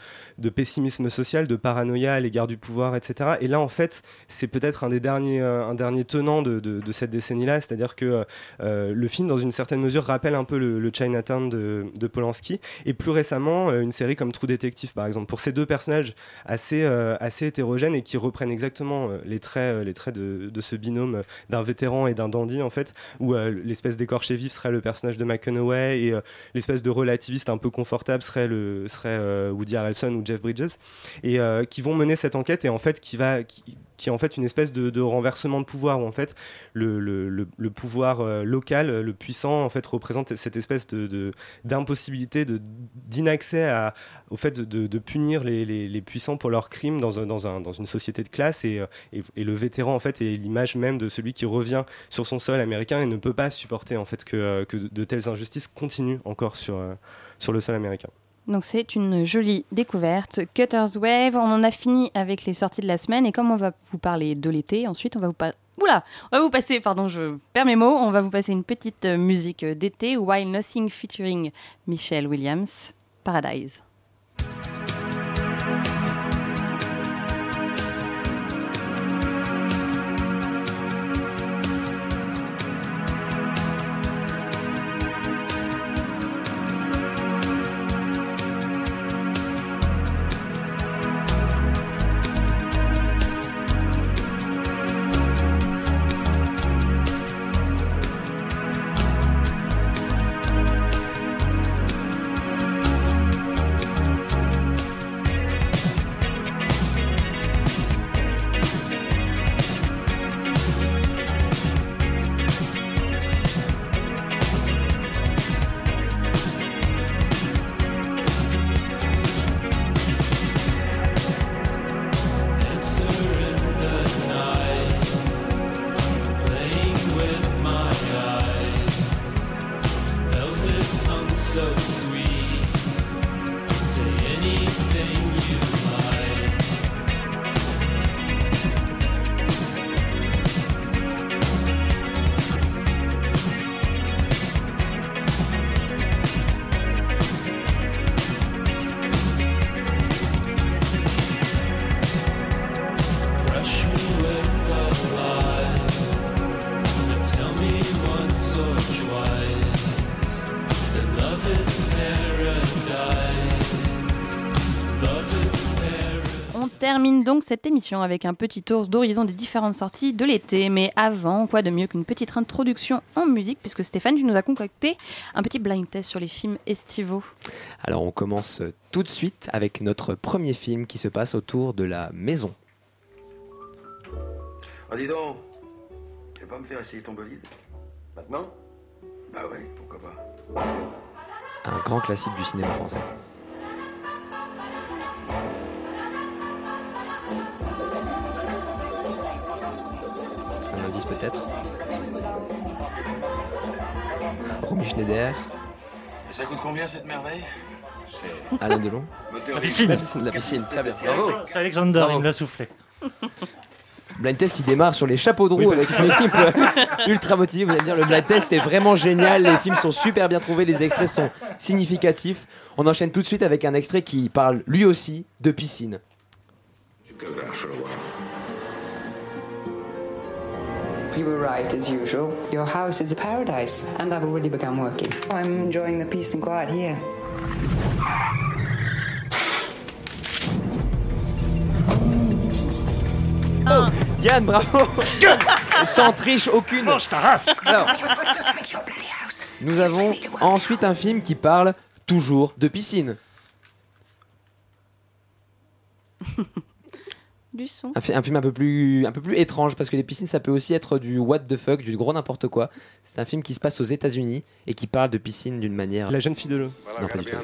pessimisme social, de paranoïa à l'égard du pouvoir, etc. Et là, en fait, c'est peut-être un des derniers, un dernier tenant de, cette décennie-là, c'est-à-dire que le film, dans une certaine mesure, rappelle un peu le Chinatown de, de Polanski, et plus récemment, euh, une série comme True Detective, par exemple, pour ces deux personnages assez, euh, assez hétérogènes et qui reprennent exactement euh, les traits, les traits de, de ce binôme d'un vétéran et d'un dandy, en fait, où l'espèce d'écorché vif serait le personnage de McConaughey et l'espèce de relativiste un peu confortable serait, le, serait Woody Harrelson ou Jeff Bridges, et qui vont mener cette enquête et en fait qui va. Qui est en fait une espèce de, renversement de pouvoir où en fait le, pouvoir euh, local, euh, le puissant en fait représente cette espèce d'impossibilité, d'inaccès au fait de, punir les, puissants pour leurs crimes dans, un- dans, un- dans une société de classe et, euh, et- le vétéran en fait est l'image même de celui qui revient sur son sol américain et ne peut pas supporter en fait que, de telles injustices continuent encore sur le sol américain. Donc c'est une jolie découverte. Cutter's Wave, on en a fini avec les sorties de la semaine et comme on va vous parler de l'été, ensuite on va vous pas Oula, on va vous passer, pardon, je perds mes mots, on va vous passer une petite euh, musique d'été, While Nothing featuring Michelle Williams, Paradise. Termine donc cette émission avec un petit tour d'horizon des différentes sorties de l'été. Mais avant, quoi de mieux qu'une petite introduction en musique, puisque Stéphane, tu nous as concocté un petit blind test sur les films estivaux. Alors on commence tout de suite avec notre premier film qui se passe autour de la maison. Ah, dis donc, tu vas pas me faire essayer ton bolide Maintenant? Bah ouais, pourquoi pas. Un grand classique du cinéma français. Un indice peut-être. Romy Schneider, Et ça coûte combien cette merveille? Alain Delon. La piscine. La piscine, la piscine, très bien. Bravo. C'est Alexander, Bravo. il me l'a soufflé. Blind test qui démarre sur les chapeaux de roue avec une équipe ultra motivée. Vous allez me dire, le blind test est vraiment génial. Les films sont super bien trouvés, les extraits sont significatifs. On enchaîne tout de suite avec un extrait qui parle lui aussi de piscine. Go there for a while. You were right, as usual. Your house is a paradise, and I've already begun working. I'm enjoying the peace and quiet here. Oh, Yann, bravo Sans triche aucune. Alors, nous avons ensuite un film qui parle toujours de piscine. Un, fi- un film un peu plus un peu plus étrange parce que les piscines ça peut aussi être du what the fuck, du gros n'importe quoi. C'est un film qui se passe aux États-Unis et qui parle de piscine d'une manière. La jeune fille de l'eau. Well, Non, pas du tout.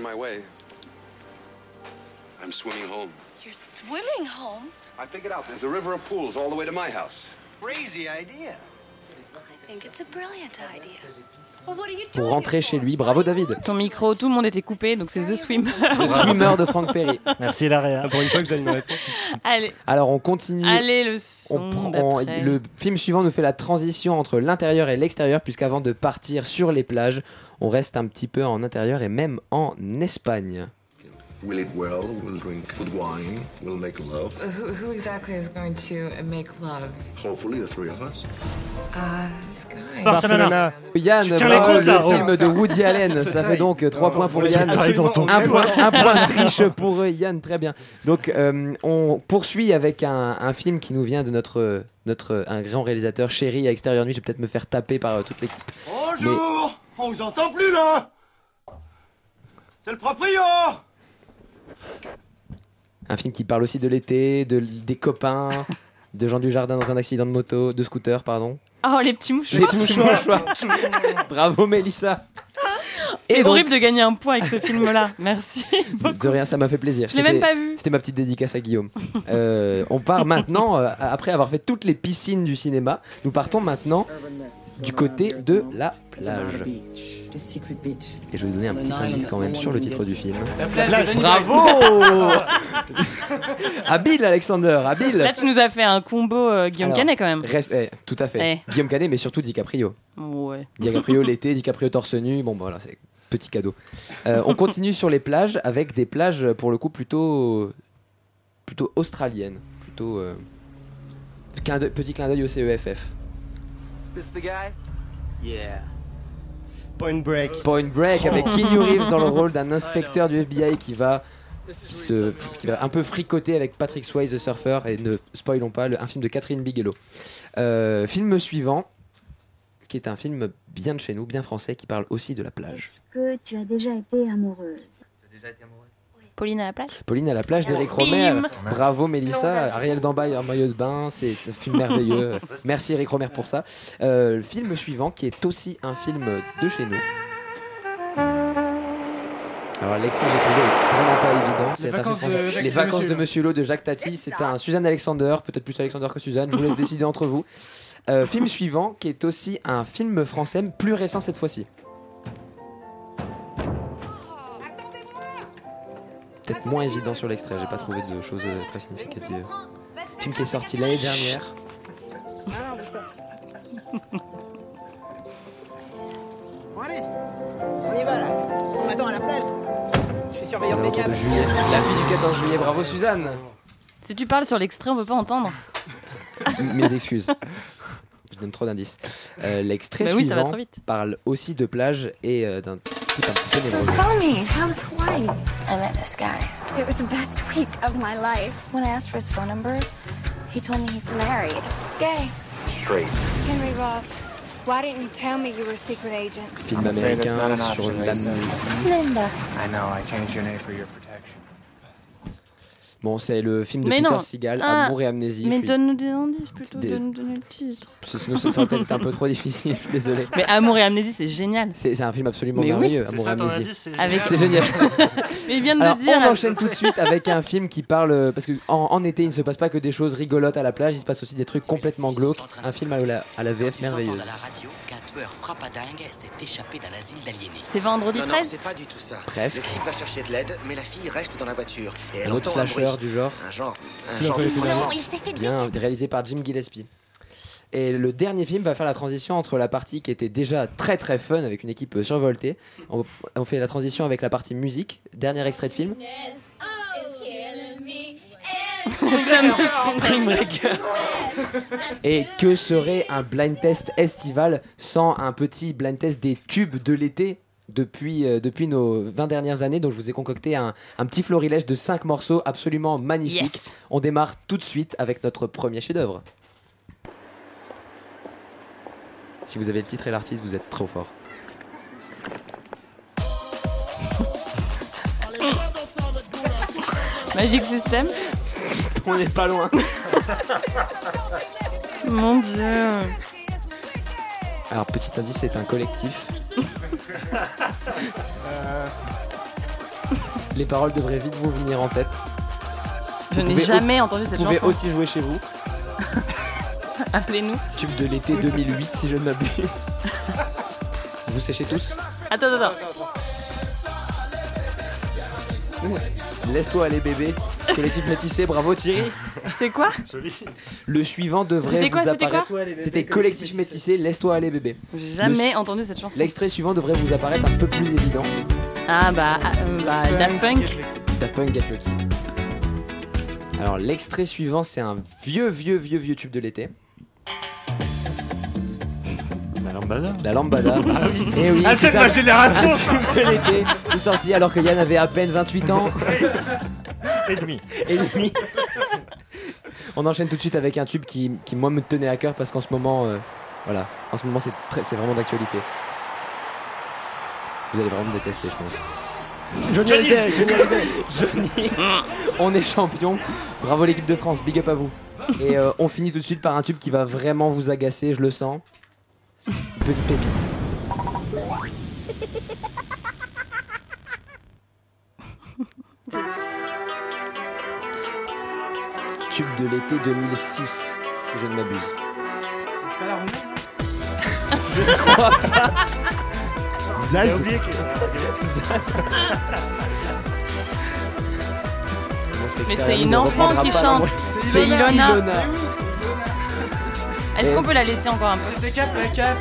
I'm swimming home. You're swimming home? I figured out there's a river of pools all the way to my house. Crazy idea. Pour rentrer chez lui, bravo David. Ton micro, tout le monde était coupé, donc c'est The Swim. Le swimmer de Frank Perry. Merci Laria. Pour une fois que donne une réponse. Allez, Alors on continue. allez le On son prend- le film suivant nous fait la transition entre l'intérieur et l'extérieur, puisqu'avant de partir sur les plages, on reste un petit peu en intérieur et même en Espagne. We'll eat well, we'll drink good wine, we'll make love. Who, who exactly is going to make love? Hopefully, the three of us. Uh, this guy. Barcelona. Yann, Tu tiens les là, le oh. film de Woody Allen, ça fait donc 3 points pour Yann, dans ton un point, un point de triche pour euh, Yann, très bien. Donc euh, on poursuit avec un, un film qui nous vient de notre, notre un grand réalisateur chéri à Extérieur Nuit, je vais peut-être me faire taper par euh, toute l'équipe. Bonjour On vous entend plus là C'est le proprio Un film qui parle aussi de l'été, de, des copains, de gens du jardin dans un accident de moto, de scooter, pardon. Oh, les petits mouchoirs. Les petits mouchoirs. Bravo Mélissa. C'est horrible de gagner un point avec ce film-là. Merci. De rien, ça m'a fait plaisir. Je l'ai même pas vu. C'était ma petite dédicace à Guillaume. Euh, on part maintenant, euh, après avoir fait toutes les piscines du cinéma, nous partons maintenant du côté de la plage. Et je vais vous donner un petit indice quand même sur le titre du film. La plage Bravo Habile Alexander, habile Là, tu nous as fait un combo euh, Guillaume Alors, Canet quand même. reste- eh, tout à fait. Eh. Guillaume Canet, mais surtout DiCaprio. Ouais. DiCaprio l'été, DiCaprio torse nu. Bon, voilà, c'est petit cadeau. Euh, on continue sur les plages avec des plages pour le coup plutôt plutôt australiennes, plutôt euh, petit clin d'œil au CEFF. This the guy? Yeah. Point Break. Point Break avec Keanu Reeves dans le rôle d'un inspecteur du FBI qui va se, qui va un peu fricoter avec Patrick Swayze, The Surfer, et ne spoilons pas, le- un film de Catherine Bigelow. Euh, film suivant, qui est un film bien de chez nous, bien français, qui parle aussi de la plage. Est-ce que tu as déjà été amoureuse Pauline à la plage Pauline à la plage d'Eric Bim. Romer. Bravo Mélissa. Ariel Dombal en maillot de bain. C'est un film merveilleux. Merci Eric Romer pour ça. Euh, le film suivant qui est aussi un film de chez nous. Alors l'extrait que j'ai trouvé est vraiment pas évident. C'est un film vacances de. Jacques Les vacances Monsieur de. Monsieur Lot de Jacques Tati. C'est un Suzanne Alexander, peut-être plus Alexander que Suzanne. Je vous laisse décider entre vous. Euh, film suivant qui est aussi un film français plus récent cette fois-ci. Peut-être moins évident sur l'extrait, j'ai pas trouvé de choses euh, très significatives. Film qui est sorti l'année dernière. Bon allez, on y va là. On m'attend à la plage. Je suis surveillant baignade. de juillet. La vie du 14 juillet, bravo Suzanne Si tu parles sur l'extrait, on peut pas entendre. Mes excuses. Je donne trop d'indices. Euh, L'extrait Bah oui, ça va suivant trop vite. parle aussi de plage et euh, d'un type un petit peu névrosé. Tell me, how was Hawaii? I met this guy. It was the best week of my life. When I asked for his phone number, he told me he's married. Gay. Straight. Henry Roth, why didn't you tell me you were a secret agent? Film I'm afraid that's not américain an sur option, Lisa. Linda. I know, I changed your name for your protection. Bon, c'est le film de Mais Peter non. Seagal, Ah, Amour et amnésie. Mais donne-nous des indices plutôt, Des- donne-nous le titre. Sinon, ça serait peut-être un peu trop difficile, je suis désolé. Mais Amour et Amnésie, c'est génial. C'est un film absolument Mais merveilleux, C'est Amour et ça ton amnésie. indice, c'est Avec- génial. Mais il vient de Alors, le dire. On enchaîne tout de suite avec un film qui parle. euh, Parce que en, en été, il ne se passe pas que des choses rigolotes à la plage, il se passe aussi des trucs complètement glauques. Un film à la, à la VF merveilleuse. à la radio qu'un tueur frappadingue s'est échappé d'un asile d'aliénés. C'est vendredi non, non, 13 c'est pas du tout ça. Presque. Le type va chercher de l'aide, mais la fille reste dans la voiture. Et elle Un autre un slasher du genre. Un genre. Un Si genre peut mouvement. Bien réalisé par Jim Gillespie. Et le dernier film va faire la transition entre la partie qui était déjà très très fun avec une équipe survoltée. On, on fait la transition avec la partie musique. Dernier extrait de film. Spring Breakers. Et que serait un blind test estival sans un petit blind test des tubes de l'été depuis, euh, depuis nos 20 dernières années. Donc je vous ai concocté un, un petit florilège de 5 morceaux absolument magnifiques. Yes. On démarre tout de suite avec notre premier chef-d'œuvre. Si vous avez le titre et l'artiste, vous êtes trop fort. Magic System. On n'est pas loin. Mon dieu. Alors petit indice, c'est un collectif. Les paroles devraient vite vous venir en tête. Je n'ai jamais entendu cette Vous pouvez chanson. aussi jouer chez vous. Appelez-nous. Tube de l'été 2008 si je ne m'abuse. Vous séchez tous Attends, attends, attends. Laisse-toi aller bébé. Collectif métissé, bravo Thierry. C'est quoi Le suivant devrait quoi, vous c'était quoi apparaître. C'était collectif métissé, laisse-toi aller bébé. J'ai jamais Le- entendu cette chanson. L'extrait suivant devrait vous apparaître un peu plus évident. Ah bah, ah, euh, bah Daft Punk. Daft Punk Get Lucky. Alors l'extrait suivant c'est un vieux vieux vieux vieux tube de l'été. La lambada La lambada. Ah oui. Eh oui, Ah, c'est de un- ma génération. Un tube de l'été qui est sorti alors que Yann avait à peine 28 ans. Et demi. Et demi. On enchaîne tout de suite avec un tube qui, qui moi me tenait à cœur parce qu'en ce moment, euh, voilà, en ce moment c'est très, c'est vraiment d'actualité. Vous allez vraiment me détester, je pense. Johnny Johnny. Hallyday, Johnny Hallyday. Johnny, on est champion. Bravo l'équipe de France, big up à vous. Et euh, on finit tout de suite par un tube qui va vraiment vous agacer, je le sens. Petite pépite. Tube de l'été 2006, si je ne m'abuse. C'est pas la roumaine Je ne crois pas. Zaz. J'ai oublié que- Zaz. Mais c'est une enfant qui chante. C'est Ilona. Est-ce Et- qu'on peut la laisser encore un peu C'était cap, la cap.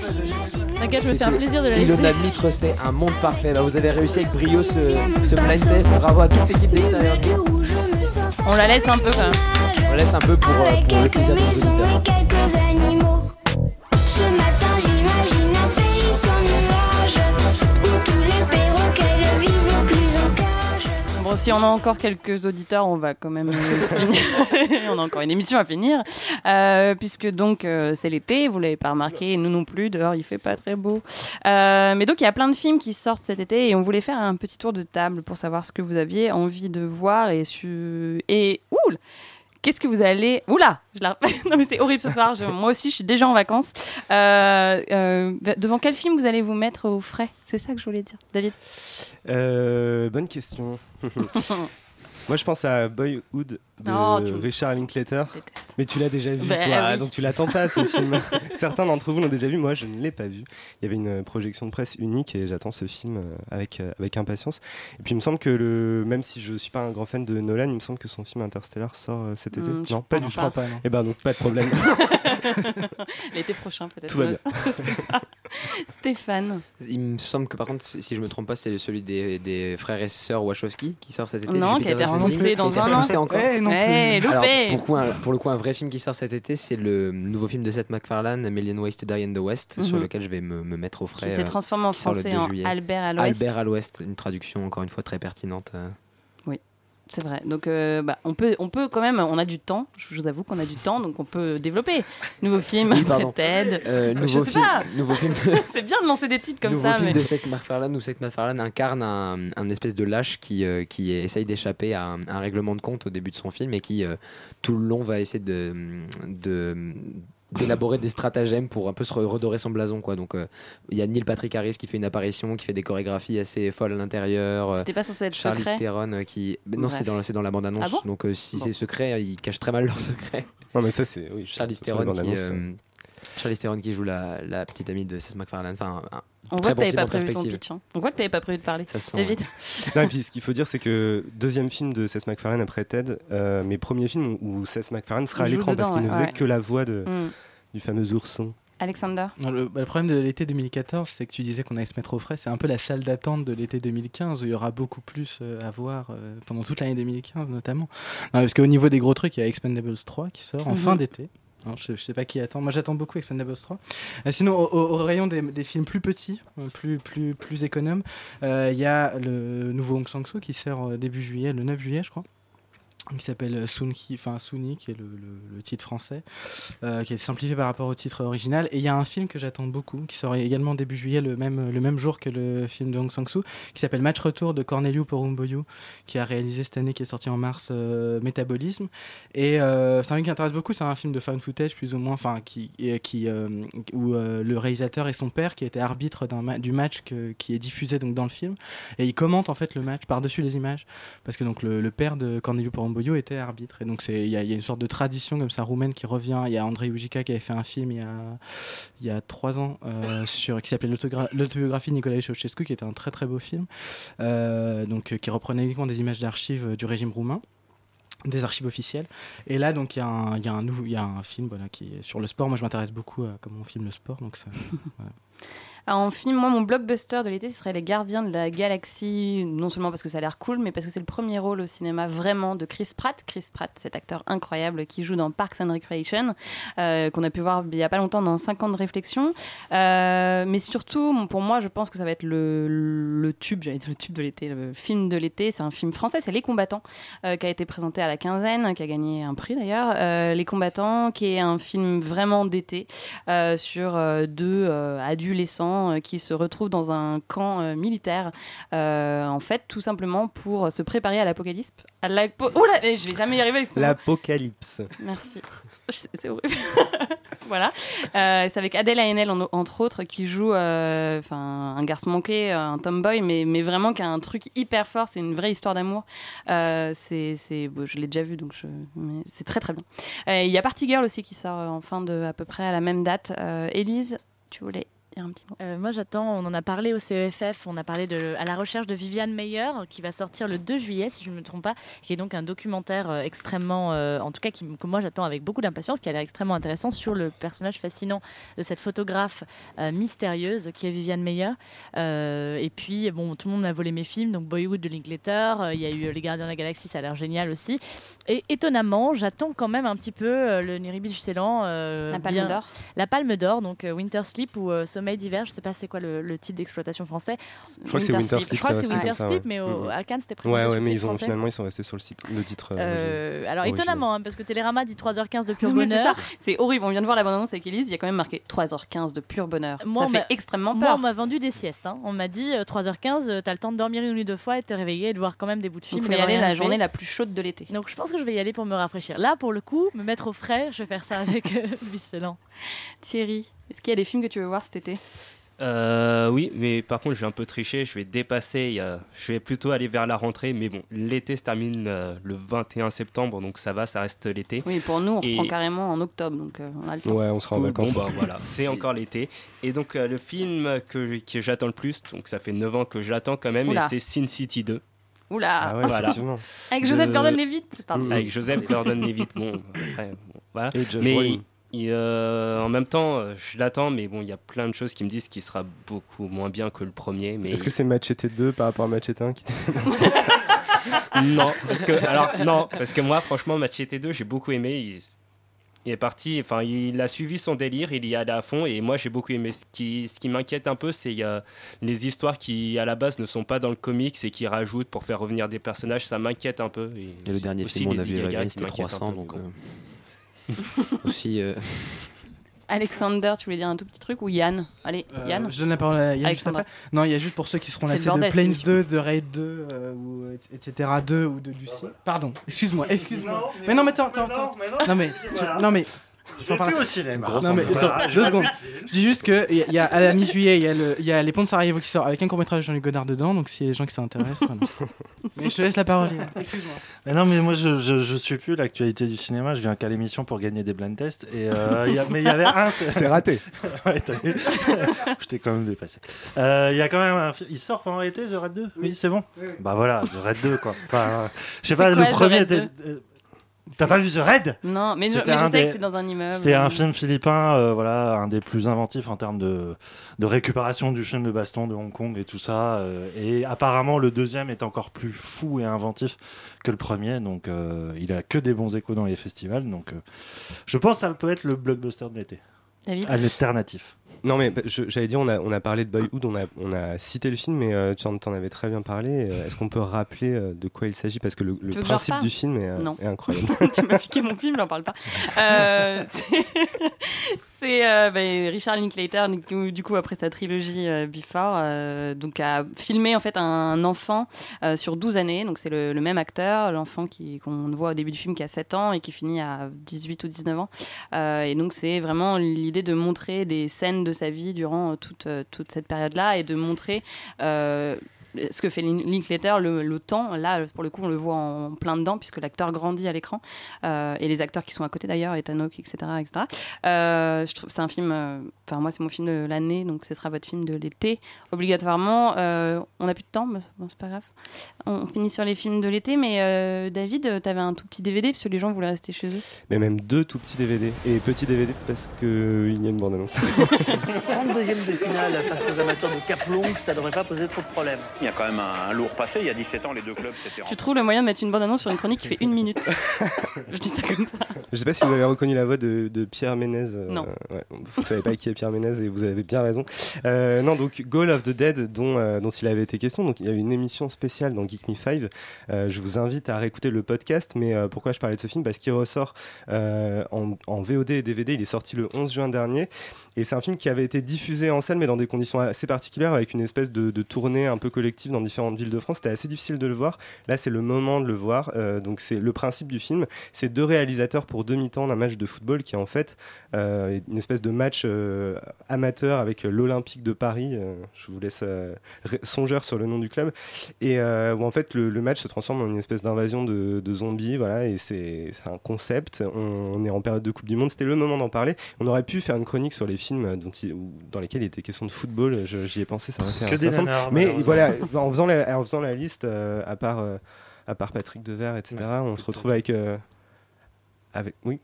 T'inquiète, je me fais un plaisir de la laisser. Ilona Mitre, c'est un monde parfait. Bah, vous avez réussi avec brio ce, ce blind test. Bravo à toute l'équipe d'extérieur. On la laisse un peu quand même. On laisse un peu pour, euh, pour le plaisir de nos auditeurs. Si on a encore quelques auditeurs, on va quand même finir. on a encore une émission à finir. Euh, puisque donc euh, c'est l'été, vous l'avez pas remarqué, et nous non plus, dehors il fait pas très beau. Euh, mais donc il y a plein de films qui sortent cet été et on voulait faire un petit tour de table pour savoir ce que vous aviez envie de voir et su... Et oul Qu'est-ce que vous allez... Oula je la... Non mais c'est horrible ce soir, moi aussi je suis déjà en vacances. Euh, euh, devant quel film vous allez vous mettre au frais? C'est ça que je voulais dire. David Euh, bonne question. Moi, je pense à Boyhood de Oh, tu me Richard Linklater. Mais tu l'as déjà vu, Bah, toi, oui. donc tu l'attends pas ce film. Certains d'entre vous l'ont déjà vu, moi je ne l'ai pas vu. Il y avait une projection de presse unique et j'attends ce film euh, avec, euh, avec impatience. Et puis il me semble que, le, même si je suis pas un grand fan de Nolan, il me semble que son film Interstellar sort euh, cet été. Je non, pas du tout. pas. Je crois pas, non. Et ben donc pas de problème. L'été prochain peut-être. Tout va bien. Stéphane. Il me semble que par contre, si je me trompe pas, c'est celui des, des frères et sœurs Wachowski qui sort cet été. Non, qui a été repoussé dans un an. encore. Eh, non Eh, plus. Alors, pour, quoi, pour le coup, un vrai film qui sort cet été, c'est le nouveau film de Seth MacFarlane, A Million Ways to Die in the West, sur Mhm. lequel je vais me, me mettre au frais. Qui s'est euh, transformé en français 2 en juillet. Albert à l'Ouest. Albert à l'Ouest, une traduction encore une fois très pertinente. euh. C'est vrai. Donc, euh, bah, on, peut, on peut quand même, on a du temps, je vous avoue qu'on a du temps, donc on peut développer. Nouveau film, Oui. TED. Euh, je nouveau sais film- pas. nouveau film c'est bien de lancer des titres comme Nouveau ça. film mais... de Seth MacFarlane où Seth MacFarlane incarne un, un espèce de lâche qui, euh, qui essaye d'échapper à un, un règlement de compte au début de son film et qui euh, tout le long va essayer de, de d'élaborer des stratagèmes pour un peu se re- redorer son blason quoi. Donc euh, il y a Neil Patrick Harris qui fait une apparition qui fait des chorégraphies assez folles à l'intérieur euh, C'était pas censé être Charlize secret Theron euh, qui mais non c'est dans c'est dans la bande annonce Ah bon donc euh, si Bon. c'est secret ils cachent très mal leur secret. Non, mais ça, c'est. Oui, la Theron qui bande-annonce, euh, Theron qui joue la, la petite amie de Seth MacFarlane. Enfin un, On voit que t'avais pas prévu ton pitch. hein. On voit que t'avais pas prévu de parler. Ça se sent, David. Non, et puis ce qu'il faut dire, c'est que deuxième film de Seth MacFarlane après Ted, euh, mais premier film où Seth MacFarlane sera à Il l'écran parce qu'il ne faisait ouais. que la voix de, Mm. du fameux ourson. Alexander Non, Le, bah, le problème de l'été 2014, c'est que tu disais qu'on allait se mettre au frais. C'est un peu la salle d'attente de l'été 2015 où il y aura beaucoup plus euh, à voir euh, pendant toute l'année 2015 notamment. Non, parce qu'au niveau des gros trucs, il y a Expendables 3 qui sort en Mhm. fin d'été. Je, je sais pas qui attend. Moi, j'attends beaucoup Expendables 3. Euh, sinon, au, au- rayon des, des films plus petits, euh, plus, plus, plus économes, euh, il y a le nouveau Hong Sang-soo qui sort euh, début juillet, le 9 juillet, je crois qui s'appelle Sunki, enfin Suni, qui est le, le- titre français, euh, qui est simplifié par rapport au titre original. Et il y a un film que j'attends beaucoup, qui sort également début juillet, le même, le même jour que le film de Hong Sang-soo, qui s'appelle Match Retour de Corneliu Porumboiu, qui a réalisé cette année, qui est sorti en mars, euh, Métabolisme. Et euh, c'est un film qui intéresse beaucoup, c'est un film de found footage, plus ou moins, enfin, qui, qui, où le réalisateur et son père, qui était arbitre du match qui est diffusé donc, dans le film, et il commente en fait le match par-dessus les images, parce que donc le, le père de Corneliu Porumboiu était arbitre, et donc il y, a- il y a une sorte de tradition comme ça roumaine qui revient. Il y a Andrei Ujica qui avait fait un film il y a, il y a trois ans euh, sur, qui s'appelait L'autobiographie de Nicolae Ceausescu, qui était un très très beau film, euh, donc, euh, qui reprenait uniquement des images d'archives du régime roumain des archives officielles. Et là, donc, il y, a un- y, a un nouveau- il y a un film voilà, qui est sur le sport. Moi, je m'intéresse beaucoup à comment on filme le sport. Donc ça, voilà. Alors, en film, moi, mon blockbuster de l'été, ce serait Les Gardiens de la Galaxie, non seulement parce que ça a l'air cool, mais parce que c'est le premier rôle au cinéma vraiment de Chris Pratt. Chris Pratt, cet acteur incroyable qui joue dans Parks and Recreation, euh, qu'on a pu voir il y a pas longtemps dans 5 ans de réflexion. Euh, mais surtout, pour moi, je pense que ça va être le, tube, j'allais dire le tube de l'été, le film de l'été. C'est un film français, c'est Les Combattants, euh, qui a été présenté à la quinzaine, qui a gagné un prix d'ailleurs. Les Combattants, qui est un film vraiment d'été sur deux adolescents euh, qui se retrouvent dans un camp euh, militaire, euh, en fait, tout simplement pour se préparer à l'apocalypse. À l'apo- Oula, mais je vais jamais y arriver avec ça. L'apocalypse. Merci. C'est horrible. voilà. Euh, c'est avec Adèle Haenel, en- entre autres, qui joue euh, un garçon manqué, un tomboy, mais, mais vraiment qui a un truc hyper fort. C'est une vraie histoire d'amour. Euh, c'est, c'est, bon, je l'ai déjà vu, donc je, c'est très très bien. Il y a Party Girl aussi qui sort en fin de, à peu près à la même date. Élise, tu voulais un petit mot Euh, moi, j'attends. On en a parlé au CEFF. On a parlé de à la recherche de Viviane Meyer, qui va sortir le 2 juillet, si je ne me trompe pas, qui est donc un documentaire euh, extrêmement, euh, en tout cas, qui, que moi j'attends avec beaucoup d'impatience, qui a l'air extrêmement intéressant sur le personnage fascinant de cette photographe mystérieuse qui est Viviane Meyer. Et puis, bon, tout le monde m'a volé mes films, donc Boyhood de Linklater. Il y a eu Les Gardiens de la Galaxie, ça a l'air génial aussi. Et étonnamment, j'attends quand même un petit peu le Nuribis Ceylan. euh, La Palme d'Or. La Palme d'Or, donc Winter Sleep ou euh, Sommeil d'hiver, je sais pas c'est quoi le, le titre d'exploitation français. Je crois que c'est Winter Sleep. Je crois que c'est Winter Sleep, ouais. mais au- à Cannes c'était présenté Ouais, mais titre ils ont, français. finalement, ils sont restés sur le, site, le titre. euh, Euh, alors original. étonnamment, hein, parce que Télérama dit 3h15 de pur Non, bonheur. C'est horrible. On vient de voir la bande-annonce avec Elise. Il y a quand même marqué 3h15 de pur bonheur. Moi, ça fait extrêmement Moi, peur. on m'a vendu des siestes. hein. On m'a dit euh, 3h15, euh, t'as le temps de dormir une ou deux fois et de te réveiller et de voir quand même des bouts de film. Il faut y aller la journée la plus chaude de l'été. Donc je pense que je vais y aller pour me rafraîchir. Là, pour le coup, me mettre au frais, je vais faire ça avec Viceland. Thierry, est-ce qu'il y a des films que tu veux voir cet été? Euh, oui, mais par contre, je vais un peu tricher. Je vais dépasser. Je vais plutôt aller vers la rentrée. Mais bon, l'été se termine euh, le 21 septembre, donc ça va, ça reste l'été. Oui, pour nous, on Et- reprend carrément en octobre, donc euh, on a le temps. Ouais, on sera en vacances. Bon, bah, voilà, c'est encore l'été. Et donc, euh, le film que, que j'attends le plus, donc ça fait 9 ans que je l'attends quand même, Oula. et c'est Sin City 2. Oula Ah ouais, Voilà. Avec Joseph De- Gordon-Levitt Pardon. Avec Joseph Gordon-Levitt. Bon, après, bon, voilà. Et Josh Mais. Il, euh, en même temps, euh, je l'attends, mais bon, il y a plein de choses qui me disent qu'il sera beaucoup moins bien que le premier. Mais Est-ce que c'est Machete 2 par rapport à Machete 1 qui non, parce que alors non, parce que moi, franchement, Machete 2, j'ai beaucoup aimé. Il, il est parti, enfin, il a suivi son délire, il y allait à fond, et moi, j'ai beaucoup aimé. Ce qui, ce qui m'inquiète un peu, c'est euh, les histoires qui, à la base, ne sont pas dans le comics et qui rajoutent pour faire revenir des personnages. Ça m'inquiète un peu. Et, Et le dernier film, on a vu c'était m'inquiètent un 300, peu, donc euh, aussi. euh, Alexander, tu voulais dire un tout petit truc ou Yann? Allez, Euh, Yann. je donne la parole à Yann juste après. Non, il y a juste pour ceux qui seront lassés de bordel, Planes cette 2, de Raid 2, euh, ou, etc. 2 ou de Lucie. Pardon, excuse-moi, excuse-moi. Mais non, mais attends, attends, attends. Non, mais, tu- voilà. non, mais. Je vais plus au cinéma. Non, mais attends, deux secondes. Je dis juste que il y a- y a, à la mi-juillet, il y, a y Les Ponts de Sarajevo qui sort avec un court-métrage de Jean-Luc Godard dedans, donc s'il y a des gens qui s'intéressent, voilà. Mais je te laisse la parole. Excuse-moi. Mais non, mais moi, je, je, je suis plus l'actualité du cinéma. Je viens qu'à l'émission pour gagner des blind tests. Et, euh, il y a- mais il y avait un. C'est raté. ouais, vu je t'ai quand même dépassé. Euh, Il y a quand même un. Il sort pendant l'été, The Red 2 Oui, c'est bon? Bah voilà, The Red 2, quoi. Enfin, euh, je sais pas, quoi, le premier. Était- T'as pas vu The Red? Non, mais, je- mais sais des- que c'est dans un immeuble. C'était un film philippin, euh, voilà, un des plus inventifs en termes de, de récupération du film de baston de Hong Kong et tout ça. euh, et apparemment, le deuxième est encore plus fou et inventif que le premier. Donc, euh, il a que des bons échos dans les festivals. Donc, euh, je pense que ça peut être le blockbuster de l'été. David? Alternatif. Non, mais bah, j'allais dire, on a, on a parlé de Boyhood, on a, on a cité le film, mais euh, tu en, avais très bien parlé. Euh, Est-ce qu'on peut rappeler euh, de quoi il s'agit? Parce que le, que principe du film est, Non. est incroyable. tu m'as piqué mon film, j'en parle pas. Euh, c'est- ben, Richard Linklater, du coup, du coup, après sa trilogie Before, donc a filmé en fait un enfant sur 12 années. Donc c'est le, le même acteur, l'enfant qu'on voit au début du film qui a 7 ans et qui finit à 18 ou 19 ans. Et donc c'est vraiment l'idée de montrer des scènes de sa vie durant euh, toute, euh, toute cette période-là et de montrer euh, ce que fait Lin- Linklater, le, le temps, là, pour le coup, on le voit en plein dedans, puisque l'acteur grandit à l'écran, euh, et les acteurs qui sont à côté d'ailleurs, Ethan Hawke, etc. etc. Euh, je trouve c'est un film, euh, enfin, moi, c'est mon film de l'année, donc ce sera votre film de l'été, obligatoirement. Euh, on n'a plus de temps, mais bon, c'est pas grave. On finit sur les films de l'été, mais euh, David, tu avais un tout petit DVD, parce que les gens voulaient rester chez eux. mais même deux tout petits DVD. Et petits DVD parce qu'il y a une bande-annonce. 32e de finale face aux amateurs de Caplong, ça devrait pas poser trop de problèmes. Il y a quand même un, un lourd passé. Il y a 17 ans, les deux clubs s'étaient Tu trouves le moyen de mettre une bande-annonce sur une chronique qui fait une minute Je dis ça comme ça. Je sais pas si vous avez reconnu la voix de, de Pierre Ménez. euh, Non. ouais, vous savez pas qui est Pierre Ménez et vous avez bien raison. Euh, non, donc Goal of the Dead, dont, euh, dont il avait été question. Donc il y a eu une émission spéciale dans Geek Me 5. Euh, je vous invite à réécouter le podcast. Mais euh, pourquoi je parlais de ce film? Parce qu'il ressort euh, en, en VOD et DVD. Il est sorti le 11 juin dernier. Et c'est un film qui avait été diffusé en salle, mais dans des conditions assez particulières, avec une espèce de, de tournée un peu collective dans différentes villes de France. C'était assez difficile de le voir. Là, c'est le moment de le voir. Euh, donc, c'est le principe du film. C'est deux réalisateurs pour demi-temps d'un match de football qui est en fait euh, une espèce de match euh, amateur avec l'Olympique de Paris. Je vous laisse songeur sur le nom du club. Et où en fait, le, le match se transforme en une espèce d'invasion de, de zombies. Voilà, et c'est un concept. On, on est en période de Coupe du Monde. C'était le moment d'en parler. On aurait pu faire une chronique sur les films dont il- où- dans lesquels il était question de football. J'y ai pensé, ça aurait été Mais voilà, en faisant la, en faisant la liste, euh, à part. euh, à part Patrick Devers, etc., on se retrouve avec, euh, avec. Oui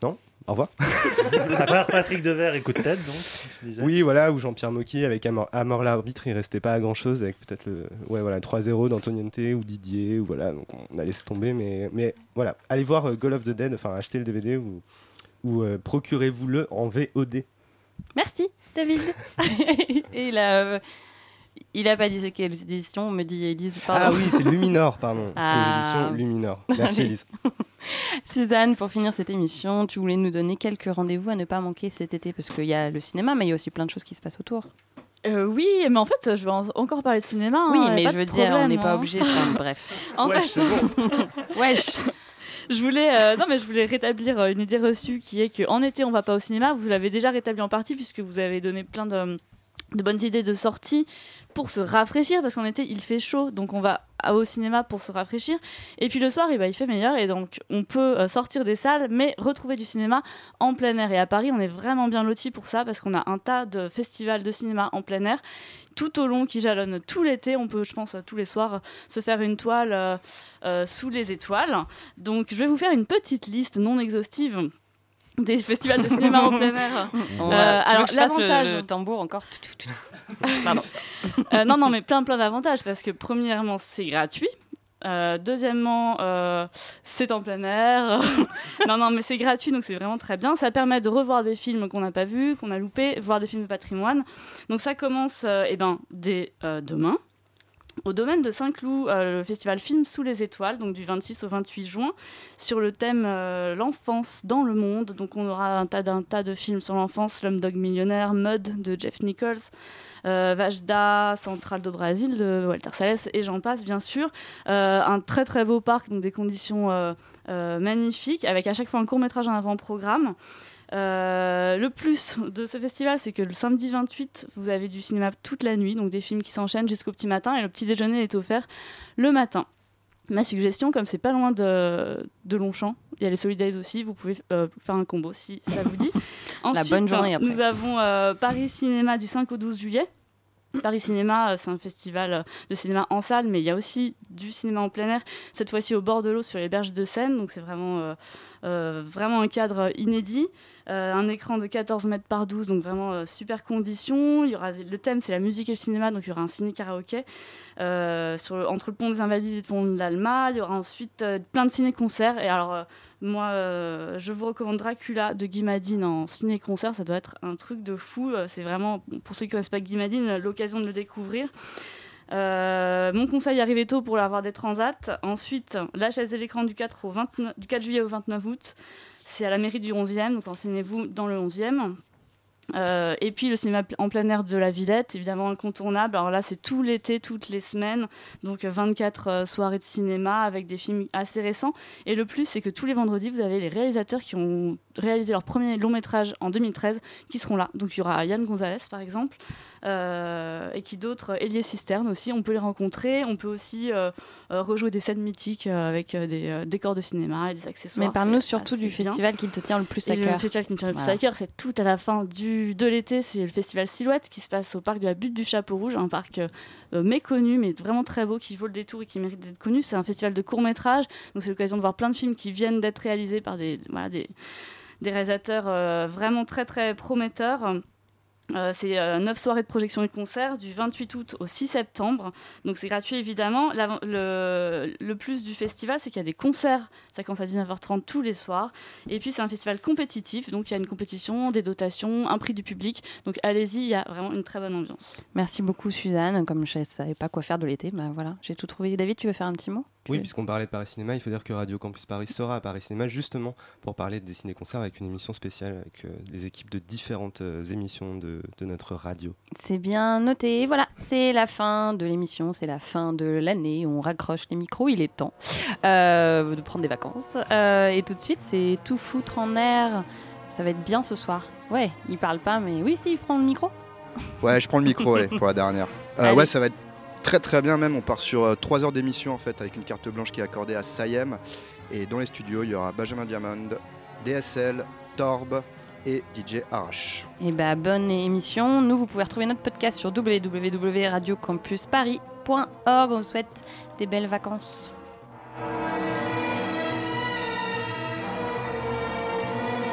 Non? Au revoir. À part Patrick Devers et Coup de tête, donc. Oui, voilà, ou Jean-Pierre Mocky avec Amor, Amor l'arbitre, il restait pas à grand chose avec peut-être le ouais, voilà, 3-0 d'Antoniente ou Didier, ou voilà, donc on a laissé tomber, mais, mais voilà, allez voir euh, Goal of the Dead, enfin achetez le DVD ou, ou euh, procurez-vous-le en VOD. Merci, David. Et il a, euh, il a pas dit c'est quelles éditions, me dit Elise. Pardon. Ah oui, c'est Luminor, pardon. Ah. C'est les éditions Luminor. Merci. Elise. Suzanne, pour finir cette émission, tu voulais nous donner quelques rendez-vous à ne pas manquer cet été, parce qu'il y a le cinéma, mais il y a aussi plein de choses qui se passent autour. Euh, oui, mais en fait, je vais en- encore parler de cinéma. hein, Oui, mais je veux dire, on n'est pas hein. obligé. enfin, bref. En Wesh, fait, c'est bon. Wesh. Je voulais, euh, non mais je voulais rétablir euh, une idée reçue qui est qu'en été on va pas au cinéma. Vous l'avez déjà rétabli en partie puisque vous avez donné plein de, de bonnes idées de sortie pour se rafraîchir parce qu'en été il fait chaud donc on va au cinéma pour se rafraîchir. Et puis le soir eh ben, il fait meilleur et donc on peut euh, sortir des salles mais retrouver du cinéma en plein air. Et à Paris on est vraiment bien lotis pour ça parce qu'on a un tas de festivals de cinéma en plein air. Tout au long qui jalonnent tout l'été on peut je pense tous les soirs se faire une toile euh, euh, sous les étoiles. Donc je vais vous faire une petite liste non exhaustive des festivals de cinéma en plein air. On Euh, alors le- l'avantage, le tambour encore Pardon. Euh, non, non, mais plein, plein d'avantages parce que premièrement, c'est gratuit. Euh, deuxièmement, euh, c'est en plein air. non, non, mais c'est gratuit, donc c'est vraiment très bien. Ça permet de revoir des films qu'on n'a pas vus, qu'on a loupés, voir des films de patrimoine. Donc ça commence euh, eh ben, dès euh, demain. Au domaine de Saint-Cloud, euh, le festival Film sous les étoiles, donc du 26 au 28 juin, sur le thème euh, l'enfance dans le monde. Donc on aura un tas de films sur l'enfance, L'homme-dog millionnaire, Mud de Jeff Nichols, euh, Vajda, Central do Brasil de Walter Salles et j'en passe bien sûr. Un très très beau parc, donc des conditions magnifiques, avec à chaque fois un court métrage en avant-programme. Euh, le plus de ce festival, c'est que le samedi 28, vous avez du cinéma toute la nuit, donc des films qui s'enchaînent jusqu'au petit matin, et le petit déjeuner est offert le matin. Ma suggestion, comme c'est pas loin de, de Longchamp, il y a les Solidays aussi, vous pouvez euh, faire un combo si ça vous dit. La bonne journée après. Nous avons euh, Paris Cinéma du 5 au 12 juillet. Paris Cinéma, c'est un festival de cinéma en salle, mais il y a aussi du cinéma en plein air, cette fois-ci au bord de l'eau sur les berges de Seine, donc c'est vraiment, vraiment un cadre inédit. Euh, un écran de 14 mètres par 12, donc vraiment euh, super conditions. Il y aura, le thème c'est la musique et le cinéma, donc il y aura un ciné-karaoké euh, entre le pont des Invalides et le pont de l'Alma. Il y aura ensuite euh, plein de ciné-concerts. Et alors, euh, moi, euh, je vous recommande Dracula de Guy Madine en ciné-concert. Ça doit être un truc de fou. Euh, C'est vraiment, pour ceux qui ne connaissent pas Guy Madine, euh, l'occasion de le découvrir. Euh, mon conseil, arrivez tôt pour avoir des transats. Ensuite, la chaise et l'écran du 4, au 29 du 4 juillet au 29 août. C'est à la mairie du 11e, donc enseignez-vous dans le 11e. Euh, et puis le cinéma en plein air de la Villette, évidemment incontournable. Alors là, c'est tout l'été, toutes les semaines. Donc euh, 24 euh, soirées de cinéma avec des films assez récents. Et le plus, c'est que tous les vendredis, vous avez les réalisateurs qui ont réalisé leur premier long métrage en 2013 qui seront là. Donc il y aura Yann Gonzalez, par exemple, et qui d'autres, Elie Cisterne aussi. On peut les rencontrer. On peut aussi euh, euh, rejouer des scènes mythiques euh, avec euh, des euh, décors de cinéma et des accessoires. Mais parle-nous surtout du bien. festival qui te tient le plus à Et Le cœur. festival qui me tient le plus Voilà. à cœur, c'est tout à la fin du, de l'été. C'est le festival Silhouette qui se passe au parc de la Butte du Chapeau Rouge, un parc euh, euh, méconnu mais vraiment très beau qui vaut le détour et qui mérite d'être connu. C'est un festival de court métrage, donc c'est l'occasion de voir plein de films qui viennent d'être réalisés par des, voilà, des, des réalisateurs euh, vraiment très très prometteurs. Euh, c'est 9 soirées de projection et de concerts du 28 août au 6 septembre. Donc c'est gratuit évidemment. Le, plus du festival, c'est qu'il y a des concerts. Ça commence à 19h30 tous les soirs. Et puis c'est un festival compétitif. Donc il y a une compétition, des dotations, un prix du public. Donc allez-y, il y a vraiment une très bonne ambiance. Merci beaucoup Suzanne. Comme je ne savais pas quoi faire de l'été, bah voilà, j'ai tout trouvé. David, tu veux faire un petit mot? Oui, puisqu'on parlait de Paris Cinéma, il faut dire que Radio Campus Paris sera à Paris Cinéma justement pour parler des ciné-concerts avec une émission spéciale avec euh, des équipes de différentes euh, émissions de, de notre radio. C'est bien noté. Voilà, c'est la fin de l'émission, c'est la fin de l'année. On raccroche les micros, il est temps euh, de prendre des vacances. Euh, et tout de suite, c'est tout foutre en air. Ça va être bien ce soir. Ouais, il parle pas, mais oui, Steve, prends le micro. Ouais, je prends le micro allez, pour la dernière. Euh, ouais, ça va être très très bien même. On part sur 3 heures d'émission en fait avec une carte blanche qui est accordée à Sayem. Et dans les studios, il y aura Benjamin Diamond, DSL, Torb et DJ Arrache. Et bah, bonne émission. Nous, vous pouvez retrouver notre podcast sur www.radiocampusparis.org. On vous souhaite des belles vacances.